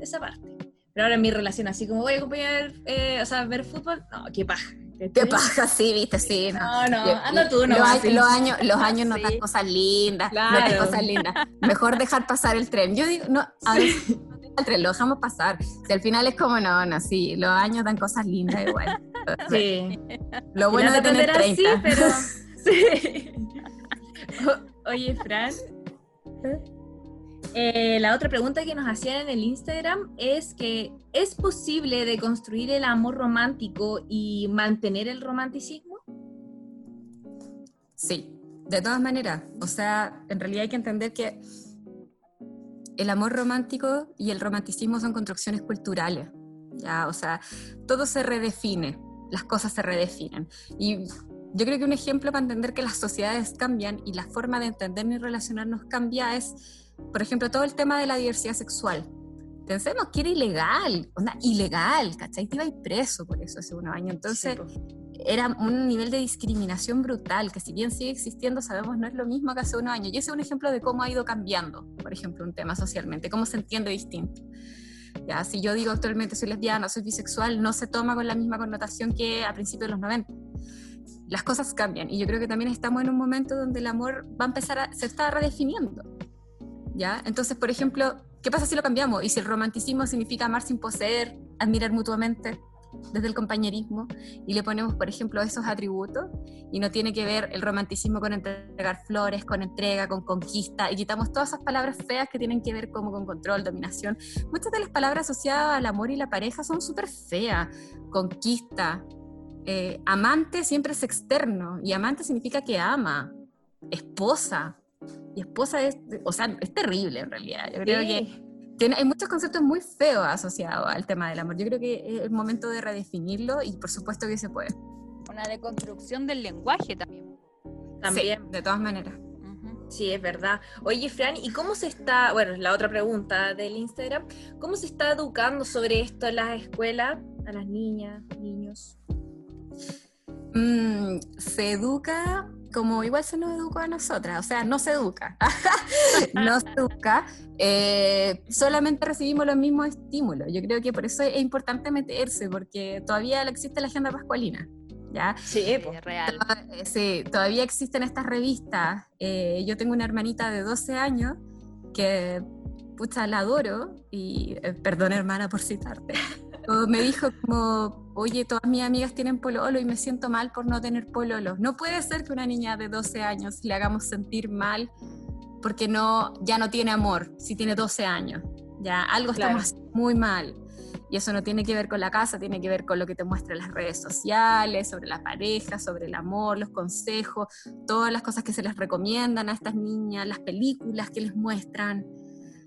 esa parte. Pero ahora mi relación, así como voy a acompañar, eh, o sea, ver fútbol, no, qué paja. Qué paja, sí, viste, sí. No, no, anda tú, no. Los, años, los años no dan cosas lindas, no dan cosas lindas. Mejor dejar pasar el tren. Yo digo, no, a veces tres, lo dejamos pasar. Si al final es como, no, no, sí, los años dan cosas lindas igual. Sí. Lo bueno de tener 30. Así, pero... [laughs] sí. [laughs] Oye, Fran. Eh, la otra pregunta que nos hacían en el Instagram es que ¿es posible deconstruir el amor romántico y mantener el romanticismo? Sí, de todas maneras. O sea, en realidad hay que entender que el amor romántico y el romanticismo son construcciones culturales. ¿ya? O sea, todo se redefine, las cosas se redefinen. Y yo creo que un ejemplo para entender que las sociedades cambian y la forma de entendernos y relacionarnos cambia es, por ejemplo, todo el tema de la diversidad sexual. Pensemos que era ilegal, onda, ilegal, ¿cachai? Te iba a ir preso por eso hace unos años. Entonces, era un nivel de discriminación brutal, que si bien sigue existiendo, sabemos no es lo mismo que hace unos años. Y ese es un ejemplo de cómo ha ido cambiando, por ejemplo, un tema socialmente, cómo se entiende distinto. Ya, si yo digo actualmente soy lesbiana, soy bisexual, no se toma con la misma connotación que a principios de los 90. Las cosas cambian y yo creo que también estamos en un momento donde el amor va a empezar a, se está redefiniendo. ¿Ya? Entonces, por ejemplo, ¿qué pasa si lo cambiamos? Y si el romanticismo significa amar sin poseer, admirar mutuamente, desde el compañerismo y le ponemos, por ejemplo, esos atributos y no tiene que ver el romanticismo con entregar flores, con entrega, con conquista y quitamos todas esas palabras feas que tienen que ver como con control, dominación. Muchas de las palabras asociadas al amor y la pareja son súper feas. Conquista, eh, amante siempre es externo y amante significa que ama, esposa. Y esposa es, o sea, es terrible en realidad. Yo creo que hay muchos conceptos muy feos asociados al tema del amor. Yo creo que es el momento de redefinirlo y por supuesto que se puede. Una deconstrucción del lenguaje también. También. de todas maneras. Sí, es verdad. Oye, Fran, ¿y cómo se está, bueno, la otra pregunta del Instagram, ¿cómo se está educando sobre esto en las escuelas a las niñas, niños? Mm, se educa como igual se nos educó a nosotras, o sea, no se educa, [laughs] no se educa, eh, solamente recibimos los mismos estímulos. Yo creo que por eso es importante meterse, porque todavía existe la agenda pascualina. ¿Ya? Sí, es real. Eh, sí, todavía existen estas revistas. Eh, yo tengo una hermanita de 12 años que, pucha, la adoro, y perdón hermana por citarte, [laughs] me dijo como, oye, todas mis amigas tienen pololo y me siento mal por no tener pololo. No puede ser que una niña de 12 años le hagamos sentir mal porque no, ya no tiene amor, si tiene 12 años. Ya algo estamos muy mal. Y eso no tiene que ver con la casa, tiene que ver con lo que te muestran las redes sociales, sobre la pareja, sobre el amor, los consejos, todas las cosas que se les recomiendan a estas niñas, las películas que les muestran.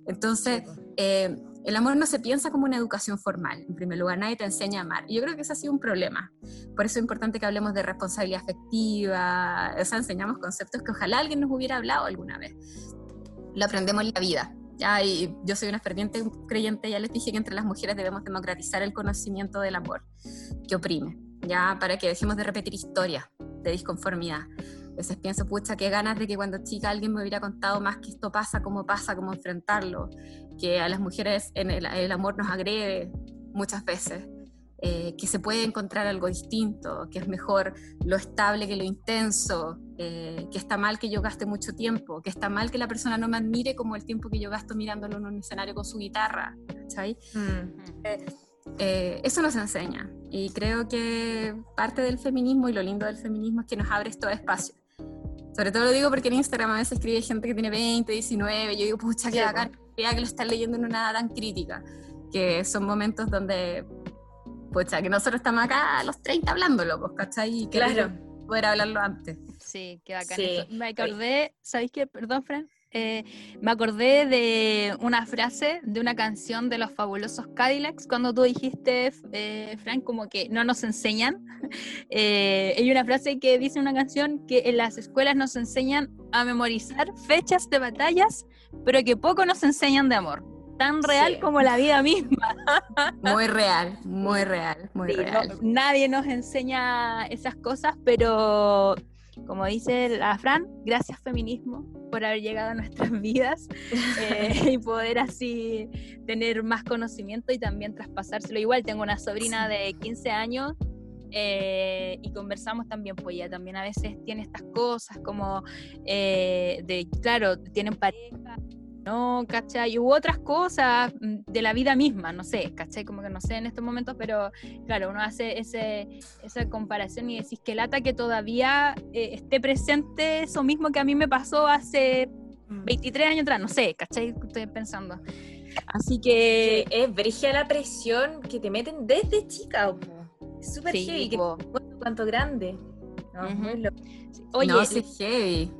Entonces, eh, el amor no se piensa como una educación formal, en primer lugar, nadie te enseña a amar. Y yo creo que ese ha sido un problema. Por eso es importante que hablemos de responsabilidad afectiva, o enseñamos conceptos que ojalá alguien nos hubiera hablado alguna vez. Lo aprendemos en la vida. Ya, yo soy una ferviente creyente, ya les dije que entre las mujeres debemos democratizar el conocimiento del amor que oprime, ya para que dejemos de repetir historias de disconformidad veces pienso, pucha, qué ganas de que cuando chica alguien me hubiera contado más que esto pasa, cómo pasa, cómo enfrentarlo, que a las mujeres en el, amor nos agrede muchas veces, eh, que se puede encontrar algo distinto, que es mejor lo estable que lo intenso, eh, que está mal que yo gaste mucho tiempo, que está mal que la persona no me admire como el tiempo que yo gasto mirándolo en un escenario con su guitarra, ¿sabes? Mm. Eh, eso nos enseña y creo que parte del feminismo y lo lindo del feminismo es que nos abre estos espacios sobre todo lo digo porque en Instagram a veces escribe gente que tiene 20, 19, yo digo, pucha, que bacán, que lo están leyendo en una tan crítica, que son momentos donde, pucha, que nosotros estamos acá a los 30 hablándolo, pues, ¿cachai? Y claro. poder hablarlo antes. Sí, qué bacán. Me acordé, ¿sabéis qué? Perdón, Fran. Eh, me acordé de una frase de una canción de los fabulosos Cadillacs cuando tú dijiste, eh, Frank, como que no nos enseñan. [laughs] Eh, hay una frase que dice una canción que en las escuelas nos enseñan a memorizar fechas de batallas, pero que poco nos enseñan de amor. Tan real como la vida misma. [laughs] Muy real, muy real, muy real. nadie nos enseña esas cosas, pero como dice la Fran, gracias feminismo por haber llegado a nuestras [laughs] vidas [laughs] eh, y poder así tener más conocimiento y también traspasárselo. Igual tengo una sobrina de 15 años eh, y conversamos también, pues ella también a veces tiene estas cosas como eh, de, claro, tienen pareja no, ¿cachai? Y hubo otras cosas mm, de la vida misma, no sé, ¿cachai? Como que no sé en estos momentos, pero claro, uno hace ese, esa comparación y decís que lata que todavía eh, esté presente eso mismo que a mí me pasó hace 23 años atrás, no sé, ¿cachai? Estoy pensando. Así que... es brigia la presión que te meten desde chica, es súper heavy, que, cuánto grande. Oye, no, sí, heavy.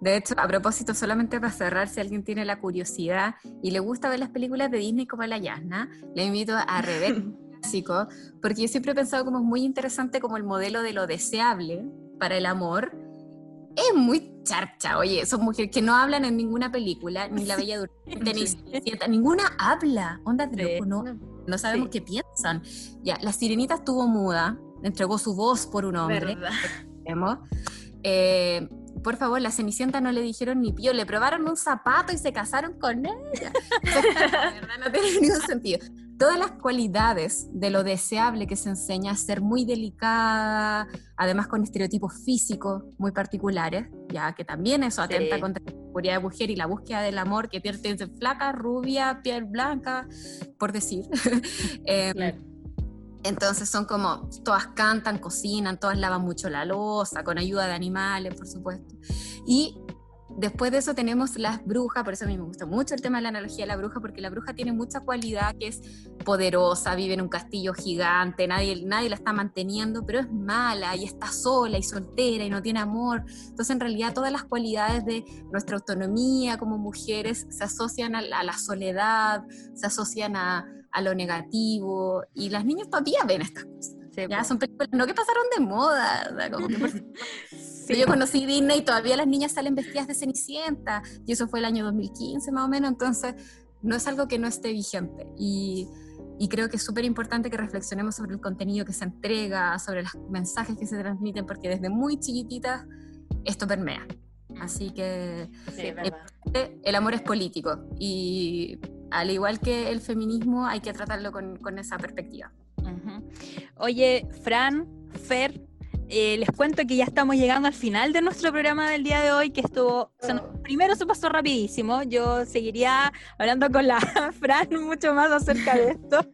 De hecho, a propósito, solamente para cerrar, si alguien tiene la curiosidad y le gusta ver las películas de Disney como La Yasna, le invito a [laughs] rever clásico, porque yo siempre he pensado como es muy interesante como el modelo de lo deseable para el amor. Es muy charcha, oye, son mujeres que no hablan en ninguna película, ni La Bella Durmiente, ni ninguna habla, onda de no, no sabemos qué piensan. Ya, la sirenita estuvo muda, entregó su voz por un hombre. Eh, por favor, la Cenicienta no le dijeron ni pío, le probaron un zapato y se casaron con ella. [laughs] no tiene ningún sentido. Todas las cualidades de lo deseable que se enseña a ser muy delicada, además con estereotipos físicos muy particulares, ya que también eso atenta contra la seguridad de mujer y la búsqueda del amor que pierde flaca, rubia, piel blanca, por decir. [laughs] eh, entonces son como, todas cantan, cocinan, todas lavan mucho la losa, con ayuda de animales, por supuesto. Y después de eso tenemos las brujas, por eso a mí me gusta mucho el tema de la analogía de la bruja, porque la bruja tiene mucha cualidad que es poderosa, vive en un castillo gigante, nadie, nadie la está manteniendo, pero es mala y está sola y soltera y no tiene amor. Entonces en realidad todas las cualidades de nuestra autonomía como mujeres se asocian a la soledad, se asocian a a lo negativo, y las niñas todavía ven estas cosas. ya son películas, no que pasaron de moda, [laughs] Yo conocí Disney y todavía las niñas salen vestidas de Cenicienta, y eso fue el año 2015 más o menos, entonces no es algo que no esté vigente. Y, y creo que es súper importante que reflexionemos sobre el contenido que se entrega, sobre los mensajes que se transmiten, porque desde muy chiquititas esto permea. Así que el, amor es político y al igual que el feminismo hay que tratarlo con, esa perspectiva. Oye, Fran, Fer, eh, les cuento que ya estamos llegando al final de nuestro programa del día de hoy, que estuvo, primero se pasó rapidísimo, yo seguiría hablando con la [laughs] Fran mucho más acerca de esto.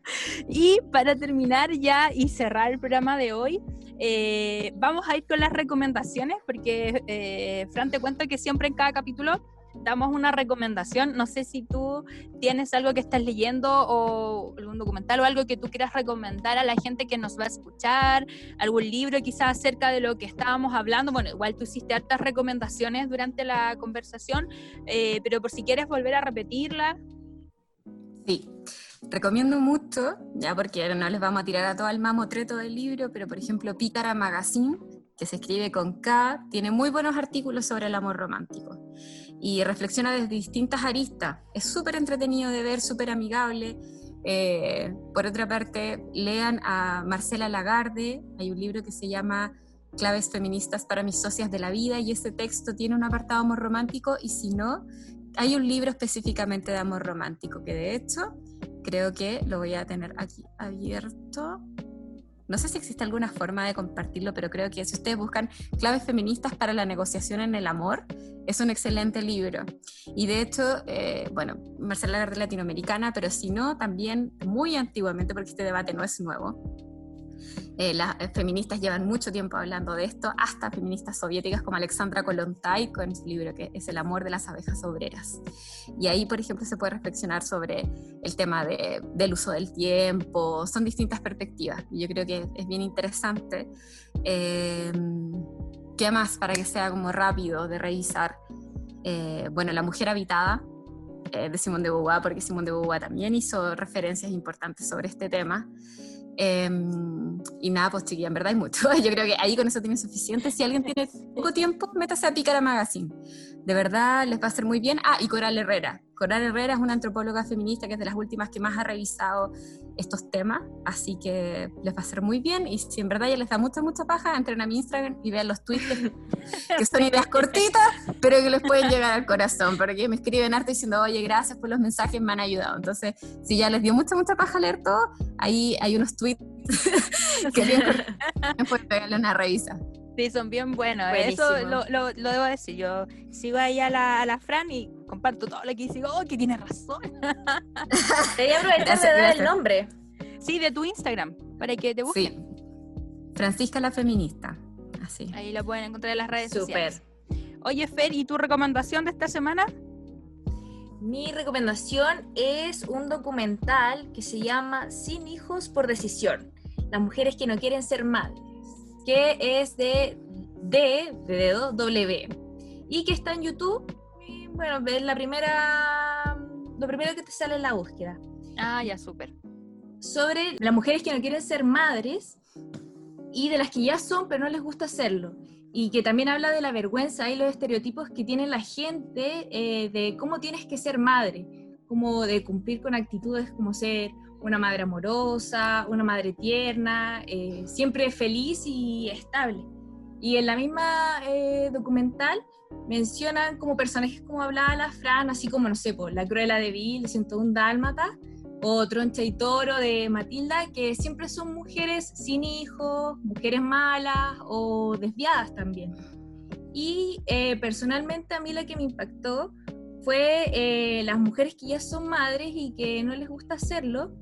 Y para terminar ya y cerrar el programa de hoy, eh, vamos a ir con las recomendaciones, porque eh, Fran te cuento que siempre en cada capítulo damos una recomendación. No sé si tú tienes algo que estás leyendo o algún documental o algo que tú quieras recomendar a la gente que nos va a escuchar, algún libro quizás acerca de lo que estábamos hablando. Bueno, igual tú hiciste hartas recomendaciones durante la conversación, eh, pero por si quieres volver a repetirla. Sí. Recomiendo mucho, ya porque no les vamos a tirar a todo el mamotreto del libro, pero por ejemplo Pícara Magazine, que se escribe con K, tiene muy buenos artículos sobre el amor romántico y reflexiona desde distintas aristas. Es súper entretenido de ver, súper amigable. Eh, por otra parte, lean a Marcela Lagarde, hay un libro que se llama Claves feministas para mis socias de la vida y ese texto tiene un apartado amor romántico y si no, hay un libro específicamente de amor romántico que de hecho creo que lo voy a tener aquí abierto. No sé si existe alguna forma de compartirlo, pero creo que si ustedes buscan claves feministas para la negociación en el amor, es un excelente libro. Y de hecho, eh, bueno, Marcela Lagarde latinoamericana, pero si no, también muy antiguamente, porque este debate no es nuevo, eh, las eh, feministas llevan mucho tiempo hablando de esto, hasta feministas soviéticas como Alexandra Kolontai con su libro que es El amor de las abejas obreras. Y ahí, por ejemplo, se puede reflexionar sobre el tema de, del uso del tiempo, son distintas perspectivas. Yo creo que es bien interesante. Eh, ¿Qué más para que sea como rápido de revisar? Eh, bueno, La mujer habitada, de Simón de Beauvoir, porque Simón de Beauvoir también hizo referencias importantes sobre este tema. Em, y nada, pues chiquilla, en verdad hay mucho. [laughs] Yo creo que ahí con eso tiene suficiente. Si alguien tiene [laughs] poco tiempo, métase a Pícara Magazine. De verdad les va a hacer muy bien. Ah, y Coral Herrera. Coral Herrera es una antropóloga feminista que es de las últimas que más ha revisado estos temas, así que les va a hacer muy bien. Y si en verdad ya les da mucha, mucha paja, entren a mi Instagram y vean los tweets que, [laughs] son ideas cortitas, pero que les pueden llegar al corazón, porque me escriben harto diciendo, oye, gracias por los mensajes, me han ayudado. Entonces, si ya les dio mucha, mucha paja leer todo, ahí hay unos tweets [laughs] que bien pueden pegarle una revisa. Sí, son bien buenos. eh, Eso Buenísimo. lo, lo- lo debo decir. Yo sigo ahí a la, a la Fran y comparto todo lo que dice. Oh, que tiene razón. [laughs] Debería aprovechar Gracias, de dar el nombre. Sí, de tu Instagram, para que te busquen. Sí. Francisca la feminista. Así. Ahí lo pueden encontrar en las redes Súper. sociales. Oye, Fer, ¿y tu recomendación de esta semana? Mi recomendación es un documental que se llama Sin hijos por decisión. Las mujeres que no quieren ser madres. Que es de D, de dedo, W. Y que está en YouTube. Bueno, es la primera. Lo primero que te sale en la búsqueda. Ah, ya, súper. sobre las mujeres que no quieren ser madres y de las que ya son pero no les gusta hacerlo. Y que también habla de la vergüenza y los estereotipos que tiene la gente eh, de cómo tienes que ser madre, como de cumplir con actitudes como ser una madre amorosa, una madre tierna, eh, siempre feliz y estable. Y en la misma eh, documental mencionan como personajes como hablaba la Fran, así como, no sé, por la Cruella de Vil, 101 Dálmata, o Troncha y Toro de Matilda, que siempre son mujeres sin hijos, mujeres malas o desviadas también. Y eh, personalmente a mí lo que me impactó fue eh, las mujeres que ya son madres y que no les gusta hacerlo,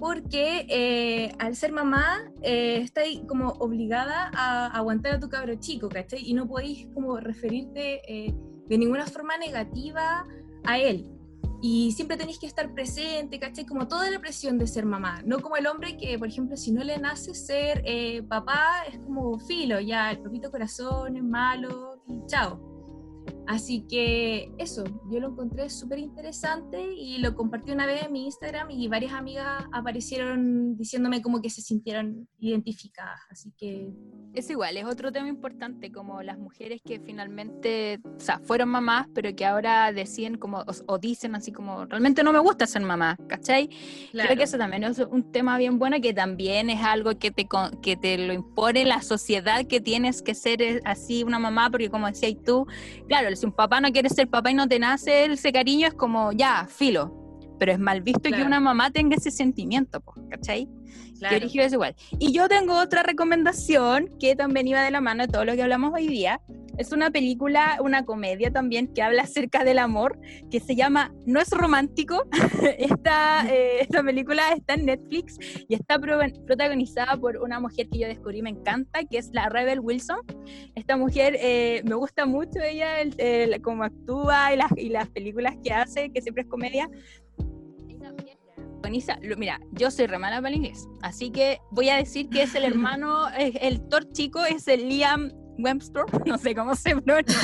porque eh, al ser mamá eh, está ahí como obligada a aguantar a tu cabro chico, ¿cachai? Y no podéis como referirte eh, de ninguna forma negativa a él. Y siempre tenéis que estar presente, ¿cachai? Como toda la presión de ser mamá. No como el hombre que, por ejemplo, si no le nace ser eh, papá, es como filo, ya, el papito corazón es malo y chao. Así que eso, yo lo encontré súper interesante y lo compartí una vez en mi Instagram y varias amigas aparecieron diciéndome como que se sintieron identificadas. Así que Es igual, es otro tema importante, como las mujeres que finalmente, o sea, fueron mamás, pero que ahora deciden como, o, o dicen así como, realmente no me gusta ser mamá, ¿cachai? Creo que eso también es un tema bien bueno, que también es algo que te, que te lo impone la sociedad, que tienes que ser eh, así una mamá, porque como decías tú, claro, si un papá no quiere ser papá y no te nace ese cariño, es como, ya, filo. Pero es mal visto que una mamá tenga ese sentimiento, ¿cachai? Claro. Que origen es igual. Y yo tengo otra recomendación que también iba de la mano de todo lo que hablamos hoy día. Es una película, una comedia también que habla acerca del amor, que se llama No es romántico. [laughs] esta, eh, esta película está en Netflix y está pro- protagonizada por una mujer que yo descubrí, me encanta, que es la Rebel Wilson. Esta mujer eh, me gusta mucho ella, el, el- cómo actúa y las, y las películas que hace, que siempre es comedia. Protagoniza- lo- Mira, yo soy re mala para el inglés, así que voy a decir que es el [laughs] hermano, es- el Thor chico es el Liam Webster, [laughs] no sé cómo se pronuncia.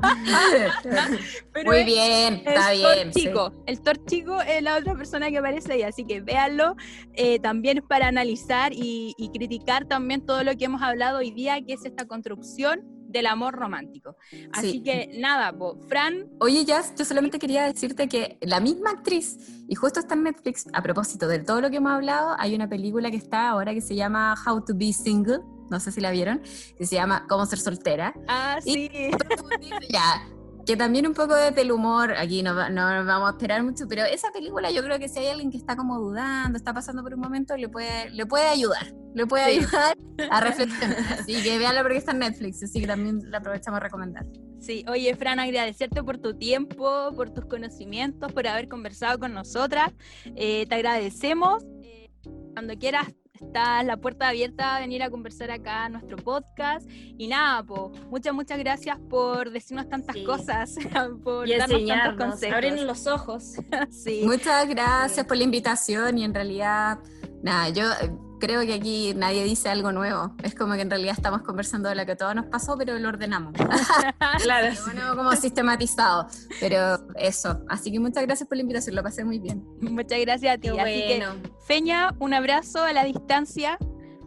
[laughs] pero Muy bien, es está bien. sí. chico. El Thor chico es la otra persona que aparece ahí, así que véanlo eh, también para analizar y, y criticar también todo lo que hemos hablado hoy día, que es esta construcción del amor romántico. Así Sí. que nada, po, Fran, Oye, Jazz, yo solamente quería decirte que la misma actriz, y justo está en Netflix, a propósito de todo lo que hemos hablado, hay una película que está ahora que se llama How to Be Single, no sé si la vieron, que se llama Cómo ser soltera. ah, Y- sí. [laughs] ya, que también un poco desde el humor, aquí no, no vamos a esperar mucho, pero esa película yo creo que si hay alguien que está como dudando, está pasando por un momento, le puede, le puede ayudar, le puede Sí. ayudar a [laughs] reflexionar. Así que véanla porque está en Netflix, así que también la aprovechamos a recomendar. Sí, oye, Fran, agradecerte por tu tiempo, por tus conocimientos, por haber conversado con nosotras. Eh, te agradecemos. Eh, cuando quieras, está la puerta abierta a venir a conversar acá a nuestro podcast. Y nada, po, muchas, muchas gracias por decirnos tantas Sí. cosas, [laughs] por y darnos tantos consejos. abrirnos los ojos. [laughs] Sí. Muchas gracias por la invitación y en realidad, nada, yo eh, creo que aquí nadie dice algo nuevo. Es como que en realidad estamos conversando de lo que todo nos pasó, pero lo ordenamos. [laughs] Claro. Bueno, como sistematizado. Pero eso. Así que muchas gracias por la invitación, lo pasé muy bien. Muchas gracias a ti. Qué Así que, bueno. Feña, un abrazo a la distancia.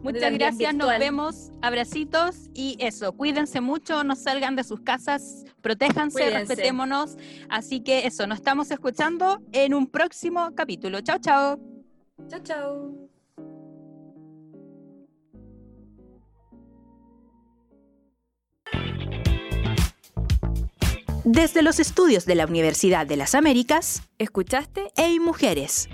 Muchas gracias, nos vemos, abracitos y eso, cuídense mucho, no salgan de sus casas, protéjanse, Cuídense. respetémonos. Así que eso, nos estamos escuchando en un próximo capítulo. Chao, chao. Chao, chao. Desde los estudios de la Universidad de las Américas, ¿Escuchaste? Hey Mujeres,